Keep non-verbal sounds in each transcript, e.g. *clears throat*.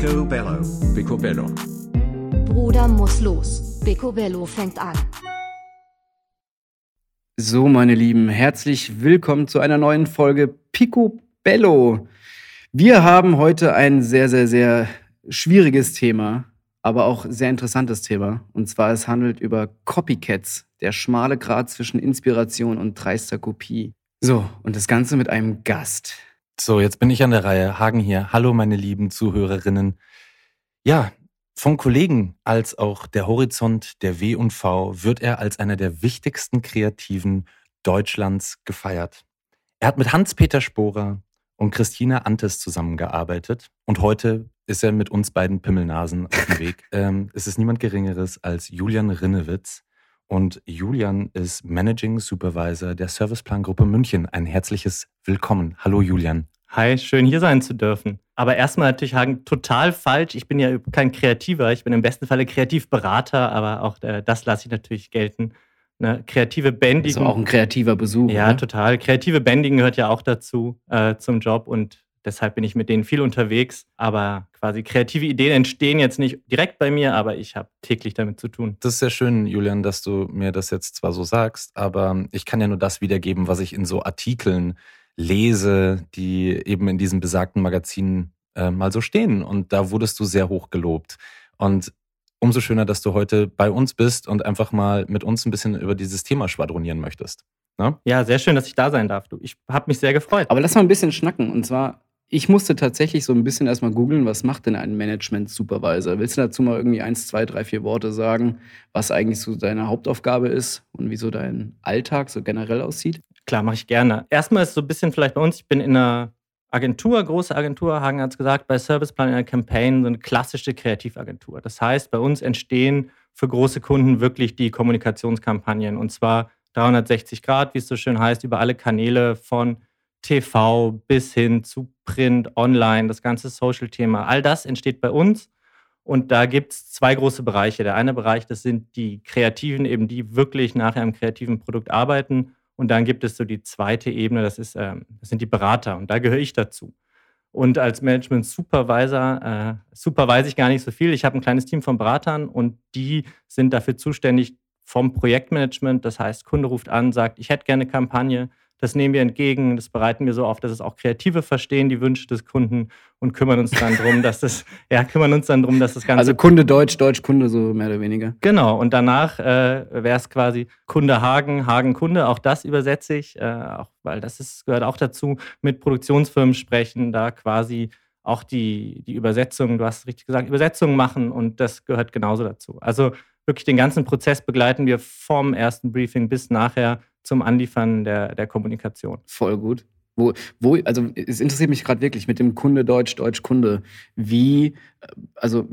Picobello. Picobello. Bruder muss los. Picobello fängt an. So, meine Lieben, herzlich willkommen zu einer neuen Folge Picobello. Wir haben heute ein sehr, sehr, sehr schwieriges Thema, aber auch sehr interessantes Thema. Und zwar, es handelt über Copycats, der schmale Grat zwischen Inspiration und dreister Kopie. So, und das Ganze mit einem Gast. So, jetzt bin ich an der Reihe. Hagen hier. Hallo, meine lieben Zuhörerinnen. Ja, von Kollegen als auch der Horizont der W&V wird er als einer der wichtigsten Kreativen Deutschlands gefeiert. Er hat mit Hans-Peter Sporer und Christina Antes zusammengearbeitet und heute ist er mit uns beiden Pimmelnasen auf dem Weg. *laughs* ähm, es ist niemand Geringeres als Julian Rinnewitz. Und Julian ist Managing Supervisor der Serviceplangruppe München. Ein herzliches Willkommen. Hallo Julian. Hi, schön hier sein zu dürfen. Aber erstmal natürlich Hagen, total falsch. Ich bin ja kein Kreativer, ich bin im besten Falle Kreativberater, aber auch äh, das lasse ich natürlich gelten. Ne, kreative Bändigen. Also auch ein kreativer Besuch. Ja, oder? total. Kreative Bändigen gehört ja auch dazu, äh, zum Job und deshalb bin ich mit denen viel unterwegs. Aber quasi kreative Ideen entstehen jetzt nicht direkt bei mir, aber ich habe täglich damit zu tun. Das ist sehr schön, Julian, dass du mir das jetzt zwar so sagst, aber ich kann ja nur das wiedergeben, was ich in so Artikeln lese, die eben in diesem besagten Magazin äh, mal so stehen. Und da wurdest du sehr hoch gelobt. Und umso schöner, dass du heute bei uns bist und einfach mal mit uns ein bisschen über dieses Thema schwadronieren möchtest. Ne? Ja, sehr schön, dass ich da sein darf. Du. Ich habe mich sehr gefreut. Aber lass mal ein bisschen schnacken. Und zwar, ich musste tatsächlich so ein bisschen erstmal googeln, was macht denn ein Management-Supervisor? Willst du dazu mal irgendwie eins, zwei, drei, vier Worte sagen, was eigentlich so deine Hauptaufgabe ist und wie so dein Alltag so generell aussieht? Klar, mache ich gerne. Erstmal ist so ein bisschen vielleicht bei uns, ich bin in einer Agentur, große Agentur, Hagen hat es gesagt, bei Serviceplan in der Campaign so eine klassische Kreativagentur. Das heißt, bei uns entstehen für große Kunden wirklich die Kommunikationskampagnen und zwar 360 Grad, wie es so schön heißt, über alle Kanäle von TV bis hin zu Print, Online, das ganze Social-Thema. All das entsteht bei uns. Und da gibt es zwei große Bereiche. Der eine Bereich, das sind die Kreativen, eben die wirklich nachher am kreativen Produkt arbeiten. Und dann gibt es so die zweite Ebene, das, ist, ähm, das sind die Berater. Und da gehöre ich dazu. Und als Management Supervisor äh, supervise ich gar nicht so viel. Ich habe ein kleines Team von Beratern und die sind dafür zuständig vom Projektmanagement. Das heißt, Kunde ruft an, sagt, ich hätte gerne eine Kampagne. Das nehmen wir entgegen, das bereiten wir so auf, dass es auch Kreative verstehen, die Wünsche des Kunden und kümmern uns dann darum, dass das, ja, kümmern uns dann darum, dass das Ganze. Also Kunde Deutsch, Deutsch Kunde, so mehr oder weniger. Genau, und danach äh, wäre es quasi Kunde Hagen, Hagen Kunde, auch das übersetze ich, äh, auch, weil das ist, gehört auch dazu, mit Produktionsfirmen sprechen, da quasi auch die, die Übersetzung, du hast richtig gesagt, Übersetzungen machen und das gehört genauso dazu. Also wirklich den ganzen Prozess begleiten wir vom ersten Briefing bis nachher zum Anliefern der, der Kommunikation. Voll gut. Wo, wo, also es interessiert mich gerade wirklich mit dem Kunde Deutsch, Deutsch Kunde. Wie, also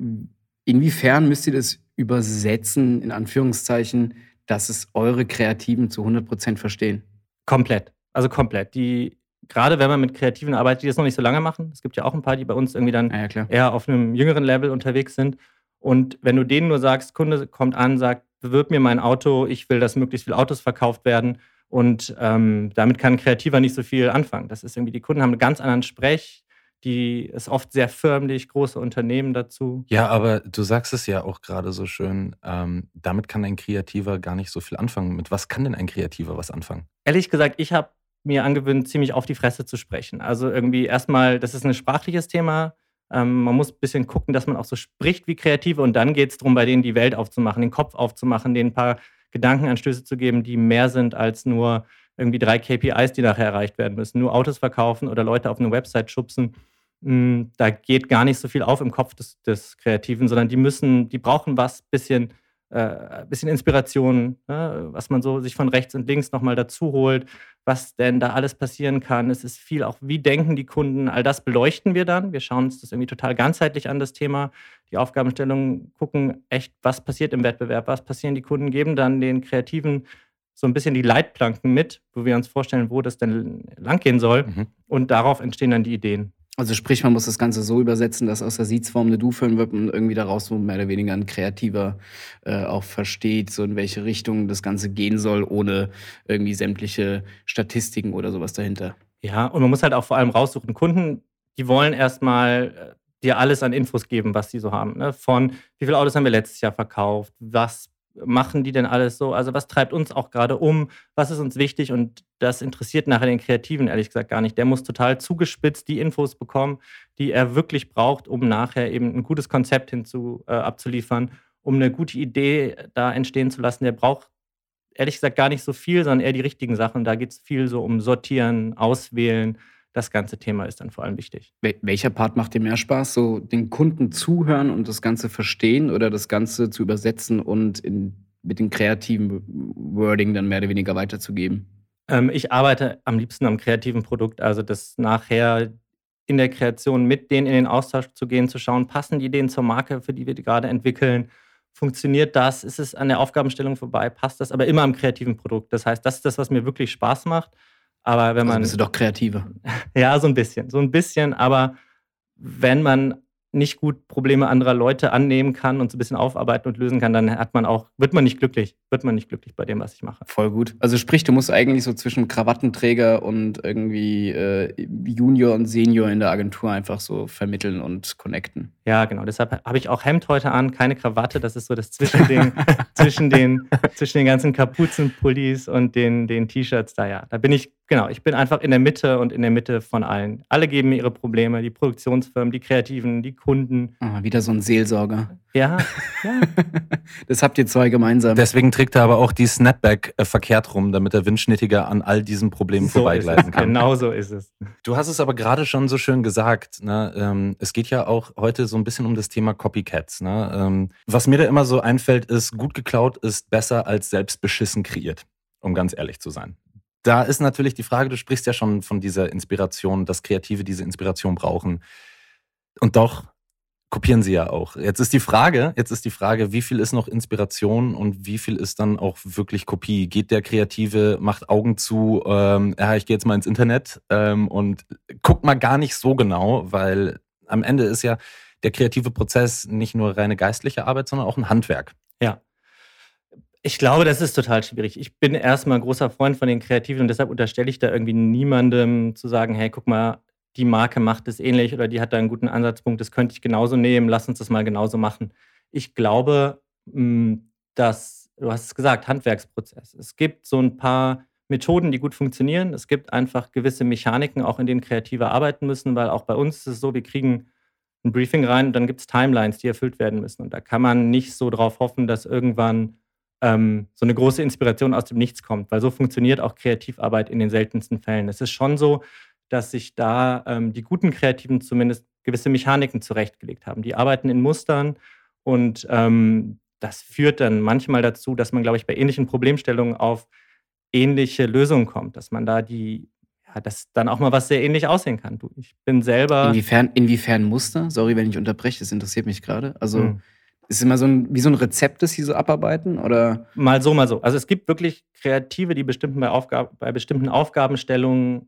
inwiefern müsst ihr das übersetzen, in Anführungszeichen, dass es eure Kreativen zu 100% verstehen? Komplett. Also komplett. Die, gerade wenn man mit Kreativen arbeitet, die das noch nicht so lange machen, es gibt ja auch ein paar, die bei uns irgendwie dann Ja, eher auf einem jüngeren Level unterwegs sind. Und wenn du denen nur sagst, Kunde kommt an, sagt, bewirb mir mein Auto, ich will, dass möglichst viele Autos verkauft werden. Und ähm, damit kann ein Kreativer nicht so viel anfangen. Das ist irgendwie, die Kunden haben einen ganz anderen Sprech, die ist oft sehr förmlich, große Unternehmen dazu. Ja, aber du sagst es ja auch gerade so schön, ähm, damit kann ein Kreativer gar nicht so viel anfangen. Mit was kann denn ein Kreativer was anfangen? Ehrlich gesagt, ich habe mir angewöhnt, ziemlich auf die Fresse zu sprechen. Also irgendwie erstmal, das ist ein sprachliches Thema. Ähm, man muss ein bisschen gucken, dass man auch so spricht wie Kreative und dann geht es darum, bei denen die Welt aufzumachen, den Kopf aufzumachen, denen ein paar Gedankenanstöße zu geben, die mehr sind als nur irgendwie drei KPIs, die nachher erreicht werden müssen. Nur Autos verkaufen oder Leute auf eine Website schubsen. mh, Da geht gar nicht so viel auf im Kopf des, des Kreativen, sondern die müssen, die brauchen was, bisschen, äh, bisschen Inspiration, ne? was man so sich von rechts und links nochmal dazu holt, was denn da alles passieren kann. Es ist viel auch, wie denken die Kunden, all das beleuchten wir dann. Wir schauen uns das irgendwie total ganzheitlich an, das Thema. Die Aufgabenstellungen gucken echt, was passiert im Wettbewerb, was passieren die Kunden, geben dann den Kreativen so ein bisschen die Leitplanken mit, wo wir uns vorstellen, wo das denn langgehen soll. Mhm. Und darauf entstehen dann die Ideen. Also sprich, man muss das Ganze so übersetzen, dass aus der Siezform eine Du-Form wird und irgendwie daraus so mehr oder weniger ein Kreativer äh, auch versteht, so in welche Richtung das Ganze gehen soll, ohne irgendwie sämtliche Statistiken oder sowas dahinter. Ja, und man muss halt auch vor allem raussuchen, Kunden, die wollen erstmal, äh, dir alles an Infos geben, was die so haben. Ne? Von wie viele Autos haben wir letztes Jahr verkauft, was machen die denn alles so? Also was treibt uns auch gerade um? Was ist uns wichtig? Und das interessiert nachher den Kreativen ehrlich gesagt gar nicht. Der muss total zugespitzt die Infos bekommen, die er wirklich braucht, um nachher eben ein gutes Konzept hinzu äh, abzuliefern, um eine gute Idee da entstehen zu lassen. Der braucht ehrlich gesagt gar nicht so viel, sondern eher die richtigen Sachen. Da geht es viel so um Sortieren, Auswählen. Das ganze Thema ist dann vor allem wichtig. Welcher Part macht dir mehr Spaß? So den Kunden zuhören und das Ganze verstehen oder das Ganze zu übersetzen und in, mit dem kreativen Wording dann mehr oder weniger weiterzugeben? Ähm, ich arbeite am liebsten am kreativen Produkt, also das nachher in der Kreation mit denen in den Austausch zu gehen, zu schauen, passen die Ideen zur Marke, für die wir die gerade entwickeln funktioniert das? Ist es an der Aufgabenstellung vorbei? Passt das? Aber immer am kreativen Produkt. Das heißt, das ist das, was mir wirklich Spaß macht. Aber wenn also man. Also bist du doch kreativer. *laughs* ja, so ein bisschen. So ein bisschen. Aber wenn man nicht gut Probleme anderer Leute annehmen kann und so ein bisschen aufarbeiten und lösen kann, dann hat man auch, wird man nicht glücklich, wird man nicht glücklich bei dem, was ich mache. Voll gut. Also sprich, du musst eigentlich so zwischen Krawattenträger und irgendwie äh, Junior und Senior in der Agentur einfach so vermitteln und connecten. Ja, genau. Deshalb habe ich auch Hemd heute an, keine Krawatte. Das ist so das Zwischending *laughs* zwischen, den, zwischen den ganzen Kapuzenpullis und den, den T-Shirts da. Ja, da bin ich Genau, ich bin einfach in der Mitte und in der Mitte von allen. Alle geben mir ihre Probleme, die Produktionsfirmen, die Kreativen, die Kunden. Ah, wieder so ein Seelsorger. Ja, ja. *laughs* das habt ihr zwei gemeinsam. Deswegen trägt er aber auch die Snapback äh, verkehrt rum, damit der Windschnittiger an all diesen Problemen so vorbeigleiten kann. Genau so ist es. Du hast es aber gerade schon so schön gesagt. Ne? Ähm, es geht ja auch heute so ein bisschen um das Thema Copycats. Ne? Ähm, was mir da immer so einfällt, ist, gut geklaut ist besser als selbst beschissen kreiert um ganz ehrlich zu sein da ist natürlich die Frage, du sprichst ja schon von dieser Inspiration, dass Kreative diese Inspiration brauchen. Und doch kopieren sie ja auch. Jetzt ist die Frage, jetzt ist die Frage, wie viel ist noch Inspiration und wie viel ist dann auch wirklich Kopie? Geht der Kreative, macht Augen zu, ähm, ja, ich gehe jetzt mal ins Internet ähm, und guckt mal gar nicht so genau, weil am Ende ist ja der kreative Prozess nicht nur reine geistliche Arbeit, sondern auch ein Handwerk. Ja. Ich glaube, das ist total schwierig. Ich bin erstmal ein großer Freund von den Kreativen und deshalb unterstelle ich da irgendwie niemandem zu sagen, hey, guck mal, die Marke macht es ähnlich oder die hat da einen guten Ansatzpunkt, das könnte ich genauso nehmen, lass uns das mal genauso machen. Ich glaube, hm, dass, du hast es gesagt, Handwerksprozess. Es gibt so ein paar Methoden, die gut funktionieren. Es gibt einfach gewisse Mechaniken, auch in denen Kreative arbeiten müssen, weil auch bei uns ist es so, wir kriegen ein Briefing rein und dann gibt es Timelines, die erfüllt werden müssen. Und da kann man nicht so drauf hoffen, dass irgendwann ähm, so eine große Inspiration aus dem Nichts kommt, weil so funktioniert auch Kreativarbeit in den seltensten Fällen. Es ist schon so, dass sich da ähm, die guten Kreativen zumindest gewisse Mechaniken zurechtgelegt haben. Die arbeiten in Mustern und ähm, das führt dann manchmal dazu, dass man, glaube ich, bei ähnlichen Problemstellungen auf ähnliche Lösungen kommt, dass man da die, ja, dass dann auch mal was sehr ähnlich aussehen kann. Du, ich bin selber. Inwiefern, inwiefern Muster? Sorry, wenn ich unterbreche, das interessiert mich gerade. Also. Hm ist es immer so ein, wie so ein Rezept, das Sie so abarbeiten? Oder? Mal so, mal so. Also es gibt wirklich Kreative, die bestimmten bei, Aufgab bei bestimmten Aufgabenstellungen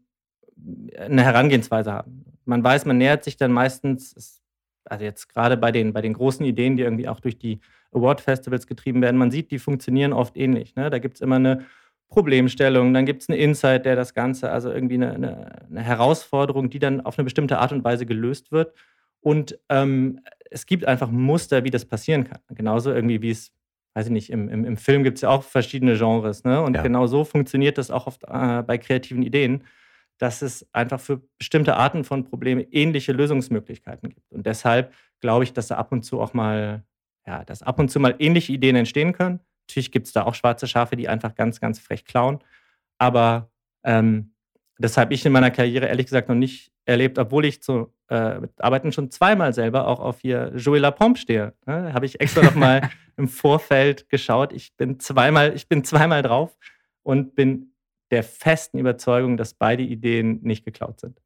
eine Herangehensweise haben. Man weiß, man nähert sich dann meistens, also jetzt gerade bei den, bei den großen Ideen, die irgendwie auch durch die Award-Festivals getrieben werden, man sieht, die funktionieren oft ähnlich. Ne? Da gibt es immer eine Problemstellung, dann gibt es einen Insight, der das Ganze, also irgendwie eine, eine, eine Herausforderung, die dann auf eine bestimmte Art und Weise gelöst wird. Und ähm, es gibt einfach Muster, wie das passieren kann. Genauso irgendwie, wie es, weiß ich nicht, im, im, im Film gibt es ja auch verschiedene Genres. Ne? Und ja. genau so funktioniert das auch oft äh, bei kreativen Ideen, dass es einfach für bestimmte Arten von Problemen ähnliche Lösungsmöglichkeiten gibt. Und deshalb glaube ich, dass da ab und zu auch mal, ja, dass ab und zu mal ähnliche Ideen entstehen können. Natürlich gibt es da auch schwarze Schafe, die einfach ganz, ganz frech klauen. Aber ähm, das habe ich in meiner Karriere ehrlich gesagt noch nicht erlebt, obwohl ich zu äh, Arbeiten schon zweimal selber auch auf hier Joey Lapompe stehe. Ne? Habe ich extra noch mal *laughs* im Vorfeld geschaut. Ich bin zweimal, ich bin zweimal drauf und bin der festen Überzeugung, dass beide Ideen nicht geklaut sind.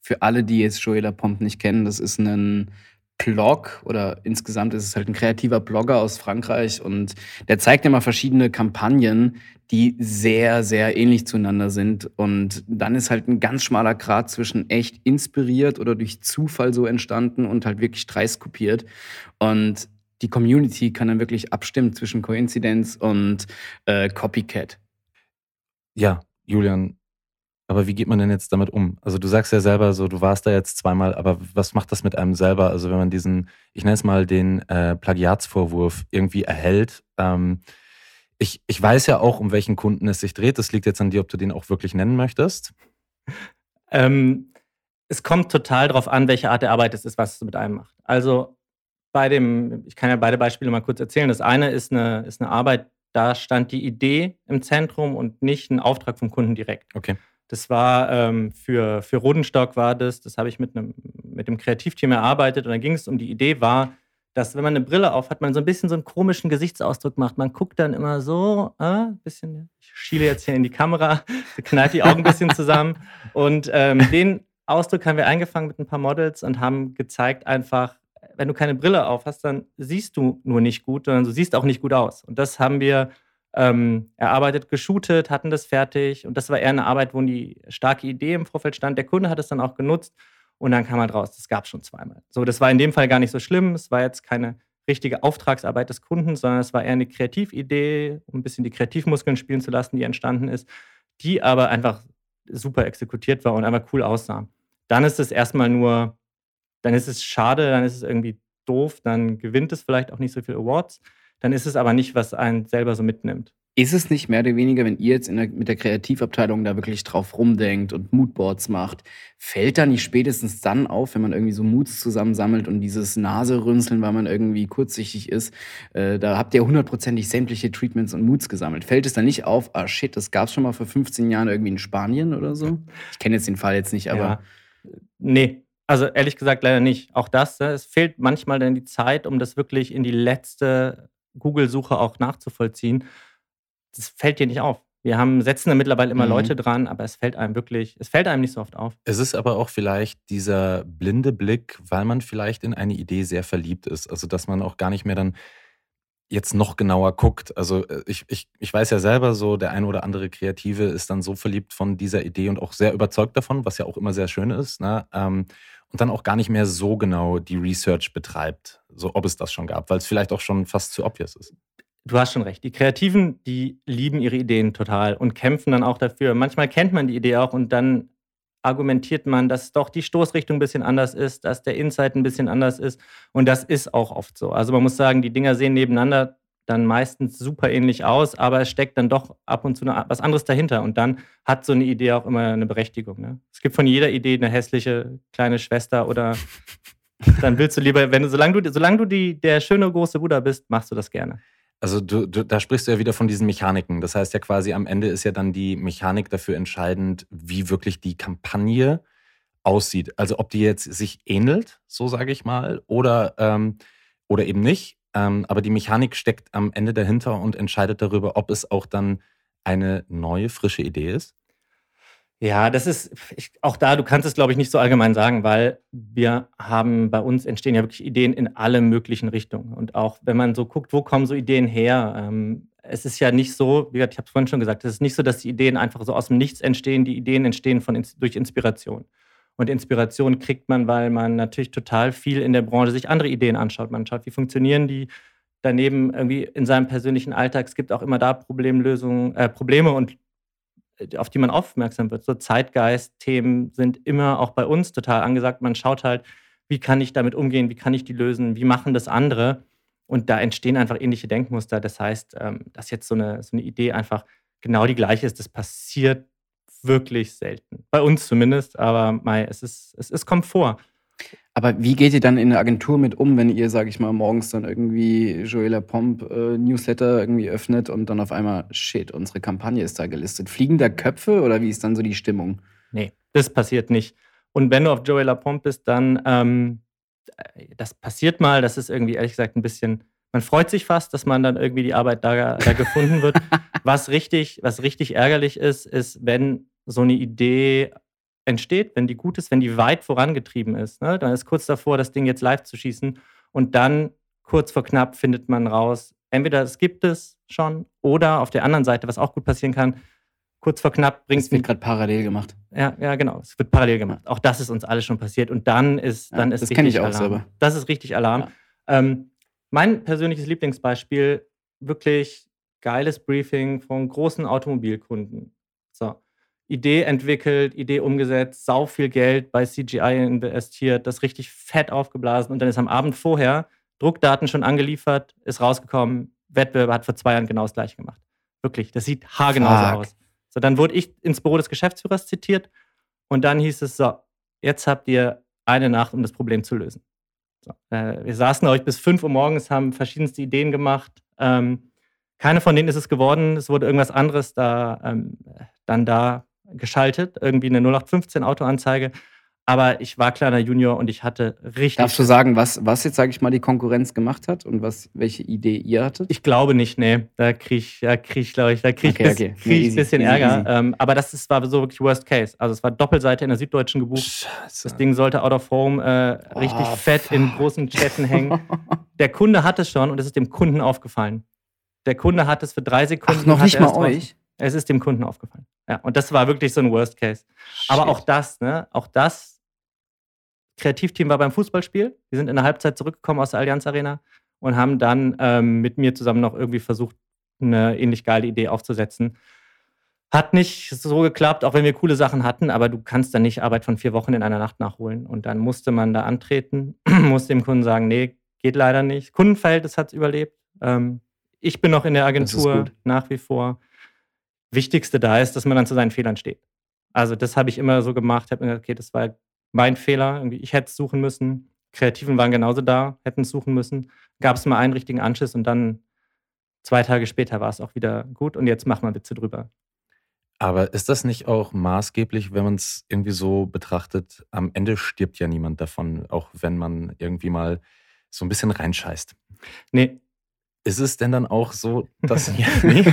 Für alle, die jetzt Joey Lapompe nicht kennen, das ist ein Blog oder insgesamt ist es halt ein kreativer Blogger aus Frankreich und der zeigt immer verschiedene Kampagnen, die sehr, sehr ähnlich zueinander sind. Und dann ist halt ein ganz schmaler Grad zwischen echt inspiriert oder durch Zufall so entstanden und halt wirklich dreist kopiert. Und die Community kann dann wirklich abstimmen zwischen Koinzidenz und äh, Copycat. Ja, Julian, Aber wie geht man denn jetzt damit um? Also du sagst ja selber so, du warst da jetzt zweimal, aber was macht das mit einem selber? Also wenn man diesen, ich nenne es mal den äh, Plagiatsvorwurf irgendwie erhält. Ähm, ich, ich weiß ja auch, um welchen Kunden es sich dreht. Das liegt jetzt an dir, ob du den auch wirklich nennen möchtest. Ähm, es kommt total darauf an, welche Art der Arbeit es ist, was es mit einem macht. Also bei dem, ich kann ja beide Beispiele mal kurz erzählen. Das eine ist eine, ist eine Arbeit, da stand die Idee im Zentrum und nicht ein Auftrag vom Kunden direkt. Okay. Das war ähm, für, für Rodenstock war das, das habe ich mit, einem, mit dem Kreativteam erarbeitet und dann ging es um die Idee war, dass wenn man eine Brille auf hat, man so ein bisschen so einen komischen Gesichtsausdruck macht. Man guckt dann immer so, äh, ein bisschen, ich schiele jetzt hier in die Kamera, *laughs* knallt die Augen ein bisschen zusammen und ähm, den Ausdruck haben wir eingefangen mit ein paar Models und haben gezeigt einfach, wenn du keine Brille auf hast, dann siehst du nur nicht gut, sondern du siehst auch nicht gut aus. Und das haben wir ähm, erarbeitet, geshootet, hatten das fertig. Und das war eher eine Arbeit, wo die starke Idee im Vorfeld stand. Der Kunde hat es dann auch genutzt und dann kam halt raus, das gab es schon zweimal. So, das war in dem Fall gar nicht so schlimm. Es war jetzt keine richtige Auftragsarbeit des Kunden, sondern es war eher eine Kreatividee, um ein bisschen die Kreativmuskeln spielen zu lassen, die entstanden ist, die aber einfach super exekutiert war und einfach cool aussah. Dann ist es erstmal nur dann ist es schade, dann ist es irgendwie doof, dann gewinnt es vielleicht auch nicht so viele Awards. Dann ist es aber nicht, was einen selber so mitnimmt. Ist es nicht mehr oder weniger, wenn ihr jetzt der, mit der Kreativabteilung da wirklich drauf rumdenkt und Moodboards macht, fällt da nicht spätestens dann auf, wenn man irgendwie so Moods zusammensammelt und dieses Naserünzeln, weil man irgendwie kurzsichtig ist, äh, da habt ihr hundertprozentig sämtliche Treatments und Moods gesammelt. Fällt es dann nicht auf, ah shit, das gab es schon mal vor 15 Jahren irgendwie in Spanien oder so? Ich kenne jetzt den Fall jetzt nicht, aber. Ja. Nee, also ehrlich gesagt leider nicht. Auch das, ne? es fehlt manchmal dann die Zeit, um das wirklich in die letzte Google-Suche auch nachzuvollziehen. Das fällt dir nicht auf. Wir haben, setzen da mittlerweile immer mhm. Leute dran, aber es fällt einem wirklich, es fällt einem nicht so oft auf. Es ist aber auch vielleicht dieser blinde Blick, weil man vielleicht in eine Idee sehr verliebt ist. Also, dass man auch gar nicht mehr dann jetzt noch genauer guckt. Also äh, ich, ich, ich weiß ja selber so, der eine oder andere Kreative ist dann so verliebt von dieser Idee und auch sehr überzeugt davon, was ja auch immer sehr schön ist. Ne? Ähm, und dann auch gar nicht mehr so genau die Research betreibt, so ob es das schon gab, weil es vielleicht auch schon fast zu obvious ist. Du hast schon recht. Die Kreativen, die lieben ihre Ideen total und kämpfen dann auch dafür. Manchmal kennt man die Idee auch und dann argumentiert man, dass doch die Stoßrichtung ein bisschen anders ist, dass der Insight ein bisschen anders ist. Und das ist auch oft so. Also man muss sagen, die Dinger sehen nebeneinander dann meistens super ähnlich aus, aber es steckt dann doch ab und zu eine, was anderes dahinter. Und dann hat so eine Idee auch immer eine Berechtigung. Ne? Es gibt von jeder Idee eine hässliche kleine Schwester oder *laughs* dann willst du lieber, wenn du, solange du, solange du die, der schöne große Bruder bist, machst du das gerne. Also du, du, da sprichst du ja wieder von diesen Mechaniken. Das heißt ja quasi am Ende ist ja dann die Mechanik dafür entscheidend, wie wirklich die Kampagne aussieht. Also ob die jetzt sich ähnelt, so sage ich mal, oder, ähm, oder eben nicht. Ähm, aber die Mechanik steckt am Ende dahinter und entscheidet darüber, ob es auch dann eine neue, frische Idee ist? Ja, das ist ich, auch da, du kannst es, glaube ich, nicht so allgemein sagen, weil wir haben bei uns entstehen ja wirklich Ideen in alle möglichen Richtungen. Und auch wenn man so guckt, wo kommen so Ideen her? Ähm, es ist ja nicht so, wie gesagt, ich habe es vorhin schon gesagt, es ist nicht so, dass die Ideen einfach so aus dem Nichts entstehen. Die Ideen entstehen von, durch Inspiration. Und Inspiration kriegt man, weil man natürlich total viel in der Branche sich andere Ideen anschaut. Man schaut, wie funktionieren die daneben irgendwie in seinem persönlichen Alltag. Es gibt auch immer da Problemlösungen, äh, Probleme und äh, auf die man aufmerksam wird. So Zeitgeist-Themen sind immer auch bei uns total angesagt. Man schaut halt, wie kann ich damit umgehen, wie kann ich die lösen, wie machen das andere. Und da entstehen einfach ähnliche Denkmuster. Das heißt, ähm, dass jetzt so eine, so eine Idee einfach genau die gleiche ist, das passiert wirklich selten. Bei uns zumindest, aber mei, es, ist, es, kommt vor. Aber wie geht ihr dann in der Agentur mit um, wenn ihr, sag ich mal, morgens dann irgendwie Joella Pomp äh, Newsletter irgendwie öffnet und dann auf einmal, shit, unsere Kampagne ist da gelistet. Fliegen da Köpfe oder wie ist dann so die Stimmung? Nee, das passiert nicht. Und wenn du auf Joella Pomp bist, dann, ähm, das passiert mal, das ist irgendwie ehrlich gesagt ein bisschen, man freut sich fast, dass man dann irgendwie die Arbeit da, da gefunden wird. *laughs* was richtig, was richtig ärgerlich ist, ist, wenn so eine Idee entsteht, wenn die gut ist, wenn die weit vorangetrieben ist. Ne? Dann ist kurz davor, das Ding jetzt live zu schießen und dann kurz vor knapp findet man raus, entweder es gibt es schon oder auf der anderen Seite, was auch gut passieren kann, kurz vor knapp bringt es. wird gerade parallel gemacht. Ja, ja, genau. Es wird parallel gemacht. Auch das ist uns alles schon passiert. Und dann ist, ja, dann ist das kenne ich auch Alarm. selber. Das ist richtig Alarm. Ja. Ähm, mein persönliches Lieblingsbeispiel, wirklich geiles Briefing von großen Automobilkunden. So Idee entwickelt, Idee umgesetzt, sau viel Geld bei CGI investiert, das richtig fett aufgeblasen und dann ist am Abend vorher Druckdaten schon angeliefert, ist rausgekommen, Wettbewerber hat vor zwei Jahren genau das gleiche gemacht. Wirklich, das sieht haargenau so aus. So, dann wurde ich ins Büro des Geschäftsführers zitiert und dann hieß es so, jetzt habt ihr eine Nacht, um das Problem zu lösen. So, äh, wir saßen euch bis 5 Uhr morgens, haben verschiedenste Ideen gemacht. Ähm, keine von denen ist es geworden. Es wurde irgendwas anderes da, ähm, dann da geschaltet, irgendwie eine 0815 Autoanzeige. Aber ich war kleiner Junior und ich hatte richtig. Darfst du sagen, was, was jetzt, sage ich mal, die Konkurrenz gemacht hat und was, welche Idee ihr hattet? Ich glaube nicht, nee. Da kriege ich, da krieg ich, glaube ich, da kriege ich, okay, okay. krieg ich ein bisschen easy, Ärger. Easy. Ähm, aber das ist, war so wirklich Worst Case. Also es war Doppelseite in der Süddeutschen gebucht. Scheiße. Das Ding sollte out of home äh, richtig oh, fett fuck. in großen Städten hängen. *laughs* der Kunde hat es schon und es ist dem Kunden aufgefallen. Der Kunde hat es für drei Sekunden. Ach, noch nicht mal euch? Es ist dem Kunden aufgefallen. Ja, und das war wirklich so ein Worst Case. Shit. Aber auch das, ne, auch das Kreativteam war beim Fußballspiel. Die sind in der Halbzeit zurückgekommen aus der Allianz Arena und haben dann ähm, mit mir zusammen noch irgendwie versucht, eine ähnlich geile Idee aufzusetzen. Hat nicht so geklappt, auch wenn wir coole Sachen hatten, aber du kannst dann nicht Arbeit von vier Wochen in einer Nacht nachholen. Und dann musste man da antreten, *clears throat* musste dem Kunden sagen, nee, geht leider nicht. Kundenverhältnis hat es überlebt. Ähm, ich bin noch in der Agentur nach wie vor. Wichtigste da ist, dass man dann zu seinen Fehlern steht. Also das habe ich immer so gemacht. Habe mir gedacht, okay, das war mein Fehler. Ich hätte es suchen müssen. Kreativen waren genauso da, hätten es suchen müssen. Gab es mal einen richtigen Anschiss und dann zwei Tage später war es auch wieder gut und jetzt machen wir Witze drüber. Aber ist das nicht auch maßgeblich, wenn man es irgendwie so betrachtet? Am Ende stirbt ja niemand davon, auch wenn man irgendwie mal so ein bisschen reinscheißt. Nee. Ist es denn dann auch so, dass. ja, *laughs* *laughs* nee,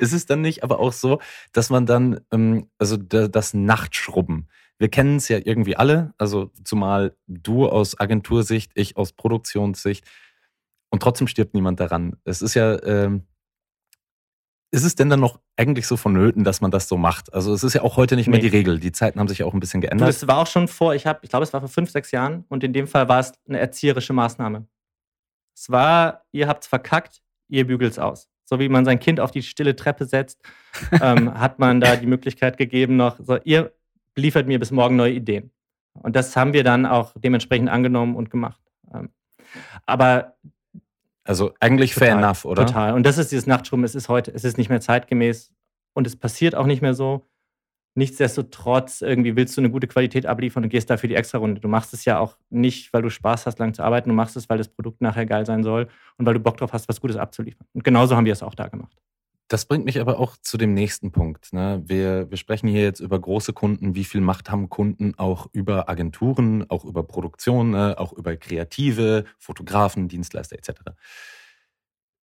ist es dann nicht aber auch so, dass man dann, ähm, also das Nachtschrubben, wir kennen es ja irgendwie alle, also zumal du aus Agentursicht, ich aus Produktionssicht und trotzdem stirbt niemand daran. Es ist ja, ähm, ist es denn dann noch eigentlich so vonnöten, dass man das so macht? Also es ist ja auch heute nicht mehr die Regel. Die Zeiten haben sich ja auch ein bisschen geändert. Das war auch schon vor, ich habe, ich glaube, es war vor fünf, sechs Jahren und in dem Fall war es eine erzieherische Maßnahme. Es war, ihr habt es verkackt, ihr bügelt es aus. So wie man sein Kind auf die stille Treppe setzt, ähm, *laughs* hat man da die Möglichkeit gegeben, noch so, ihr liefert mir bis morgen neue Ideen. Und das haben wir dann auch dementsprechend angenommen und gemacht. Ähm, aber also eigentlich total, fair enough, oder? Total. Und das ist dieses Nachtschwimmen. Es ist heute, es ist nicht mehr zeitgemäß und es passiert auch nicht mehr so. Nichtsdestotrotz, irgendwie willst du eine gute Qualität abliefern und gehst dafür die extra Runde. Du machst es ja auch nicht, weil du Spaß hast, lang zu arbeiten. Du machst es, weil das Produkt nachher geil sein soll und weil du Bock drauf hast, was Gutes abzuliefern. Und genauso haben wir es auch da gemacht. Das bringt mich aber auch zu dem nächsten Punkt. Ne? Wir, wir sprechen hier jetzt über große Kunden. Wie viel Macht haben Kunden auch über Agenturen, auch über Produktion, ne? auch über Kreative, Fotografen, Dienstleister etc.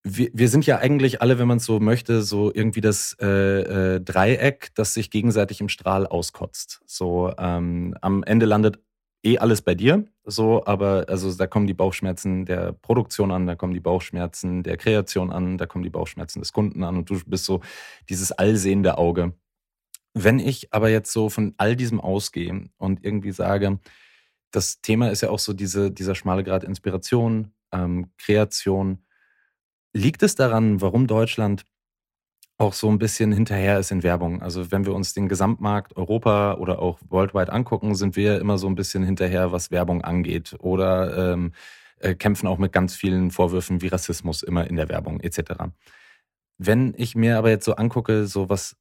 Wir, wir sind ja eigentlich alle, wenn man es so möchte, so irgendwie das äh, äh, Dreieck, das sich gegenseitig im Strahl auskotzt. So ähm, am Ende landet eh alles bei dir. So, aber also da kommen die Bauchschmerzen der Produktion an, da kommen die Bauchschmerzen der Kreation an, da kommen die Bauchschmerzen des Kunden an und du bist so dieses allsehende Auge. Wenn ich aber jetzt so von all diesem ausgehe und irgendwie sage, das Thema ist ja auch so diese, dieser schmale Grad Inspiration, ähm, Kreation. Liegt es daran, warum Deutschland auch so ein bisschen hinterher ist in Werbung. Also wenn wir uns den Gesamtmarkt Europa oder auch worldwide angucken, sind wir immer so ein bisschen hinterher, was Werbung angeht. Oder ähm, äh, kämpfen auch mit ganz vielen Vorwürfen wie Rassismus immer in der Werbung etc. Wenn ich mir aber jetzt so angucke, so was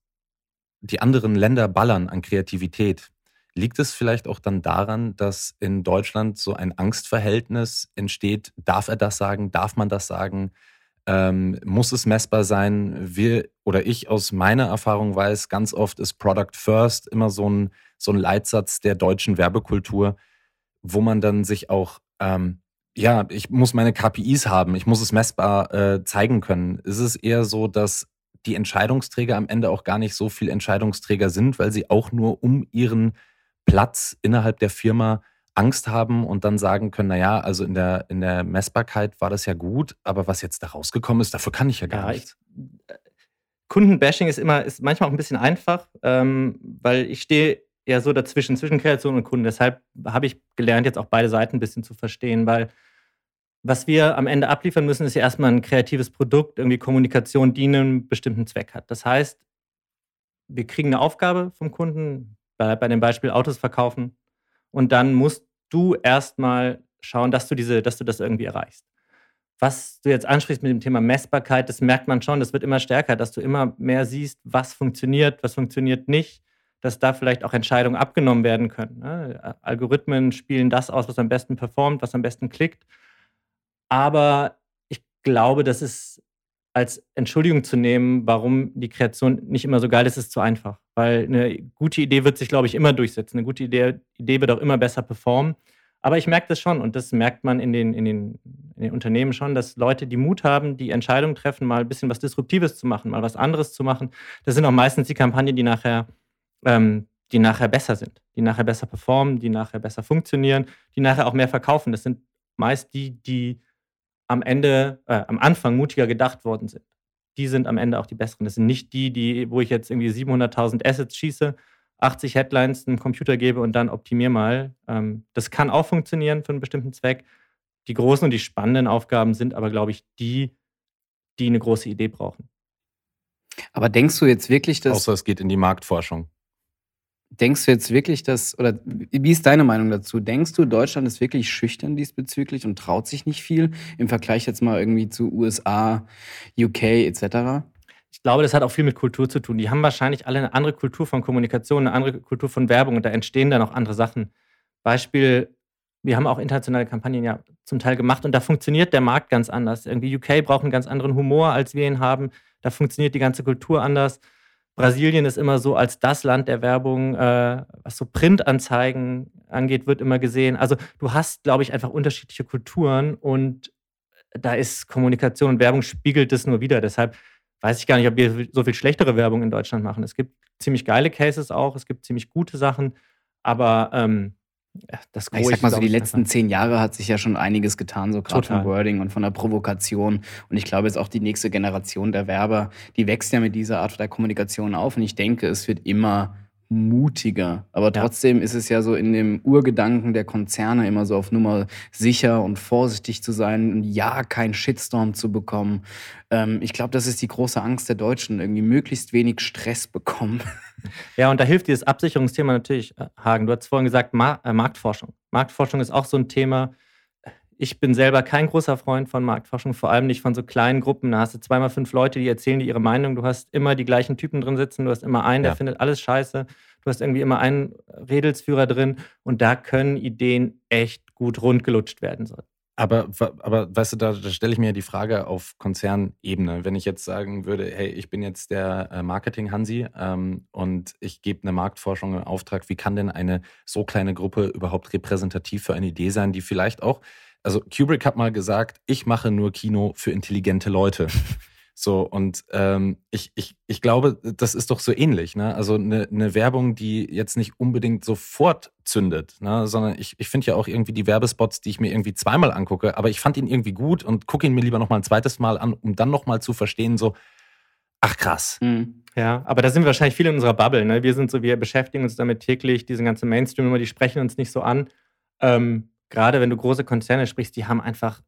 die anderen Länder ballern an Kreativität, liegt es vielleicht auch dann daran, dass in Deutschland so ein Angstverhältnis entsteht? Darf er das sagen? Darf man das sagen? Ähm, muss es messbar sein. Wir oder ich aus meiner Erfahrung weiß, ganz oft ist Product First immer so ein, so ein Leitsatz der deutschen Werbekultur, wo man dann sich auch, ähm, ja, ich muss meine KPIs haben, ich muss es messbar äh, zeigen können. Ist es eher so, dass die Entscheidungsträger am Ende auch gar nicht so viel Entscheidungsträger sind, weil sie auch nur um ihren Platz innerhalb der Firma Angst haben und dann sagen können, naja, also in der, in der Messbarkeit war das ja gut, aber was jetzt da rausgekommen ist, dafür kann ich ja gar ja, nichts. Kundenbashing ist immer, ist manchmal auch ein bisschen einfach, ähm, weil ich stehe eher so dazwischen, zwischen Kreation und Kunden. Deshalb habe ich gelernt, jetzt auch beide Seiten ein bisschen zu verstehen, weil was wir am Ende abliefern müssen, ist ja erstmal ein kreatives Produkt, irgendwie Kommunikation, die einen bestimmten Zweck hat. Das heißt, wir kriegen eine Aufgabe vom Kunden, bei, bei dem Beispiel Autos verkaufen, und dann musst du erstmal schauen, dass du, diese, dass du das irgendwie erreichst. Was du jetzt ansprichst mit dem Thema Messbarkeit, das merkt man schon, das wird immer stärker, dass du immer mehr siehst, was funktioniert, was funktioniert nicht, dass da vielleicht auch Entscheidungen abgenommen werden können. Ne? Algorithmen spielen das aus, was am besten performt, was am besten klickt. Aber ich glaube, das ist als Entschuldigung zu nehmen, warum die Kreation nicht immer so geil ist, ist zu einfach. Weil eine gute Idee wird sich, glaube ich, immer durchsetzen. Eine gute Idee, Idee wird auch immer besser performen. Aber ich merke das schon und das merkt man in den, in, den, in den Unternehmen schon, dass Leute, die Mut haben, die Entscheidung treffen, mal ein bisschen was Disruptives zu machen, mal was anderes zu machen, das sind auch meistens die Kampagnen, die nachher, ähm, die nachher besser sind, die nachher besser performen, die nachher besser funktionieren, die nachher auch mehr verkaufen. Das sind meist die, die am Ende, äh, am Anfang mutiger gedacht worden sind. Die sind am Ende auch die besseren. Das sind nicht die, die, wo ich jetzt irgendwie 700.000 Assets schieße, 80 Headlines einem Computer gebe und dann optimiere mal. Ähm, das kann auch funktionieren für einen bestimmten Zweck. Die großen und die spannenden Aufgaben sind aber, glaube ich, die, die eine große Idee brauchen. Aber denkst du jetzt wirklich, dass. Außer es geht in die Marktforschung. Denkst du jetzt wirklich, dass, oder wie ist deine Meinung dazu? Denkst du, Deutschland ist wirklich schüchtern diesbezüglich und traut sich nicht viel im Vergleich jetzt mal irgendwie zu USA, UK etc.? Ich glaube, das hat auch viel mit Kultur zu tun. Die haben wahrscheinlich alle eine andere Kultur von Kommunikation, eine andere Kultur von Werbung und da entstehen dann auch andere Sachen. Beispiel, wir haben auch internationale Kampagnen ja zum Teil gemacht und da funktioniert der Markt ganz anders. Irgendwie UK braucht einen ganz anderen Humor, als wir ihn haben. Da funktioniert die ganze Kultur anders. Brasilien ist immer so als das Land der Werbung, äh, was so Printanzeigen angeht, wird immer gesehen. Also du hast, glaube ich, einfach unterschiedliche Kulturen und da ist Kommunikation und Werbung spiegelt das nur wieder. Deshalb weiß ich gar nicht, ob wir so viel schlechtere Werbung in Deutschland machen. Es gibt ziemlich geile Cases auch, es gibt ziemlich gute Sachen, aber ähm, das Ich sag mal so, die letzten zehn Jahre hat sich ja schon einiges getan, so gerade vom Wording und von der Provokation. Und ich glaube, jetzt auch die nächste Generation der Werber, die wächst ja mit dieser Art der Kommunikation auf. Und ich denke, es wird immer mutiger. Aber trotzdem ja. ist es ja so in dem Urgedanken der Konzerne immer so auf Nummer sicher und vorsichtig zu sein und ja, keinen Shitstorm zu bekommen. Ähm, ich glaube, das ist die große Angst der Deutschen, irgendwie möglichst wenig Stress bekommen. Ja, und da hilft dieses Absicherungsthema natürlich, äh, Hagen. Du hast vorhin gesagt, äh, Marktforschung. Marktforschung ist auch so ein Thema. Ich bin selber kein großer Freund von Marktforschung, vor allem nicht von so kleinen Gruppen. Da hast du zweimal fünf Leute, die erzählen dir ihre Meinung. Du hast immer die gleichen Typen drin sitzen. Du hast immer einen, der ja. findet alles scheiße. Du hast irgendwie immer einen Redelsführer drin. Und da können Ideen echt gut rundgelutscht werden. Aber, aber weißt du, da, da stelle ich mir die Frage auf Konzernebene. Wenn ich jetzt sagen würde, hey, ich bin jetzt der äh, Marketing-Hansi ähm, und ich gebe eine Marktforschung in Auftrag, wie kann denn eine so kleine Gruppe überhaupt repräsentativ für eine Idee sein, die vielleicht auch, also Kubrick hat mal gesagt, ich mache nur Kino für intelligente Leute. *laughs* So, und ähm, ich, ich, ich glaube, das ist doch so ähnlich. Ne? Also eine, eine Werbung, die jetzt nicht unbedingt sofort zündet, ne? sondern ich, ich finde ja auch irgendwie die Werbespots, die ich mir irgendwie zweimal angucke, aber ich fand ihn irgendwie gut und gucke ihn mir lieber noch mal ein zweites Mal an, um dann noch mal zu verstehen, so, ach krass. Mhm. Ja, aber da sind wir wahrscheinlich viele in unserer Bubble. Ne? Wir sind so, wir beschäftigen uns damit täglich, diese ganze Mainstream-Nummer, die sprechen uns nicht so an. Ähm, Gerade wenn du große Konzerne sprichst, die haben einfach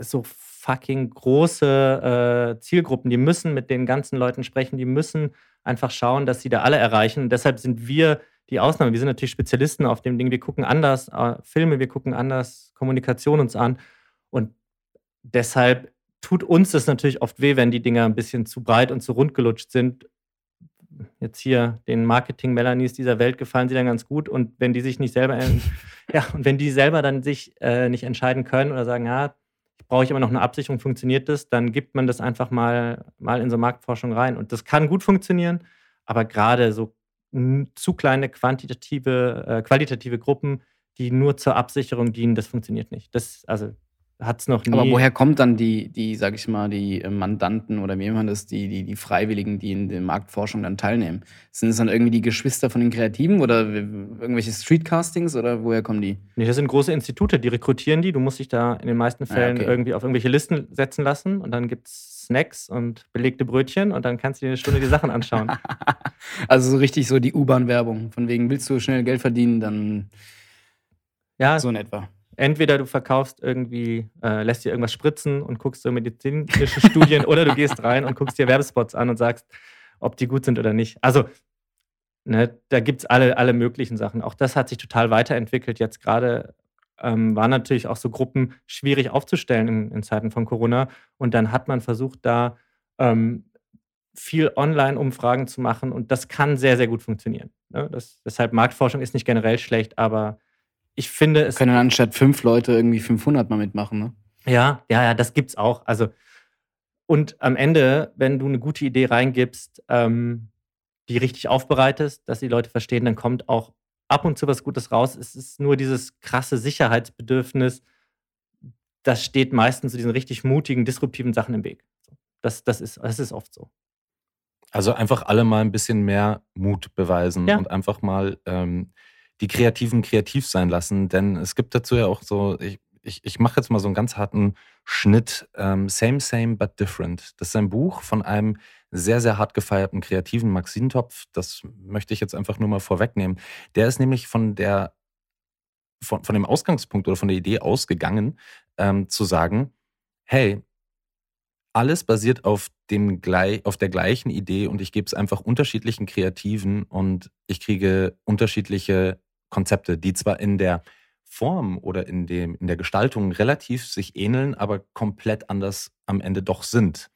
so fucking große äh, Zielgruppen. Die müssen mit den ganzen Leuten sprechen, die müssen einfach schauen, dass sie da alle erreichen. Und deshalb sind wir die Ausnahme. Wir sind natürlich Spezialisten auf dem Ding. Wir gucken anders äh, Filme, wir gucken anders Kommunikation uns an. Und deshalb tut uns das natürlich oft weh, wenn die Dinger ein bisschen zu breit und zu rund gelutscht sind. Jetzt hier den Marketing-Melanies dieser Welt gefallen sie dann ganz gut. Und wenn die sich nicht selber, *laughs* ja, und wenn die selber dann sich äh, nicht entscheiden können oder sagen, ja, brauche ich immer noch eine Absicherung, funktioniert das, dann gibt man das einfach mal, mal in so Marktforschung rein. Und das kann gut funktionieren, aber gerade so zu kleine quantitative, äh, qualitative Gruppen, die nur zur Absicherung dienen, das funktioniert nicht. Das, also hat es noch nie. Aber woher kommt dann die, die, sag ich mal, die äh, Mandanten oder wie man das, die, die, die Freiwilligen, die in der Marktforschung dann teilnehmen? Sind es dann irgendwie die Geschwister von den Kreativen oder irgendwelche Streetcastings oder woher kommen die? Nee, das sind große Institute, die rekrutieren die. Du musst dich da in den meisten ah, Fällen ah, okay. irgendwie auf irgendwelche Listen setzen lassen und dann gibt es Snacks und belegte Brötchen und dann kannst du dir eine Stunde die Sachen anschauen. *laughs* also so richtig so die U-Bahn-Werbung. Von wegen, willst du schnell Geld verdienen, dann ja, so in etwa entweder du verkaufst irgendwie, äh, lässt dir irgendwas spritzen und guckst so medizinische Studien *laughs* oder du gehst rein und guckst dir Werbespots an und sagst, ob die gut sind oder nicht. Also Ne, da gibt es alle, alle möglichen Sachen. Auch das hat sich total weiterentwickelt. Jetzt gerade ähm, waren natürlich auch so Gruppen schwierig aufzustellen in, in, Zeiten von Corona. Und dann hat man versucht, da ähm, viel Online-Umfragen zu machen. Und das kann sehr, sehr gut funktionieren. Ne? Das, deshalb Marktforschung ist nicht generell schlecht, aber ich finde es. Können anstatt fünf Leute irgendwie 500 mal mitmachen, ne? Ja, ja, ja, das gibt's auch. Also, und am Ende, wenn du eine gute Idee reingibst, ähm, die richtig aufbereitest, dass die Leute verstehen, dann kommt auch ab und zu was Gutes raus. Es ist nur dieses krasse Sicherheitsbedürfnis, das steht meistens zu diesen richtig mutigen, disruptiven Sachen im Weg. Das, das, ist, das ist oft so. Also einfach alle mal ein bisschen mehr Mut beweisen Ja. und einfach mal ähm, die Kreativen kreativ sein lassen. Denn es gibt dazu ja auch so, ich, ich, ich mache jetzt mal so einen ganz harten Schnitt. Ähm, same, same, but different. Das ist ein Buch von einem sehr, sehr hart gefeierten Kreativen, Max Siedentopf. Das möchte ich jetzt einfach nur mal vorwegnehmen. Der ist nämlich von der von, von dem Ausgangspunkt oder von der Idee ausgegangen, ähm, zu sagen, hey, alles basiert auf, dem, auf der gleichen Idee und ich gebe es einfach unterschiedlichen Kreativen und ich kriege unterschiedliche Konzepte, die zwar in der Form oder in, dem, in der Gestaltung relativ sich ähneln, aber komplett anders am Ende doch sind.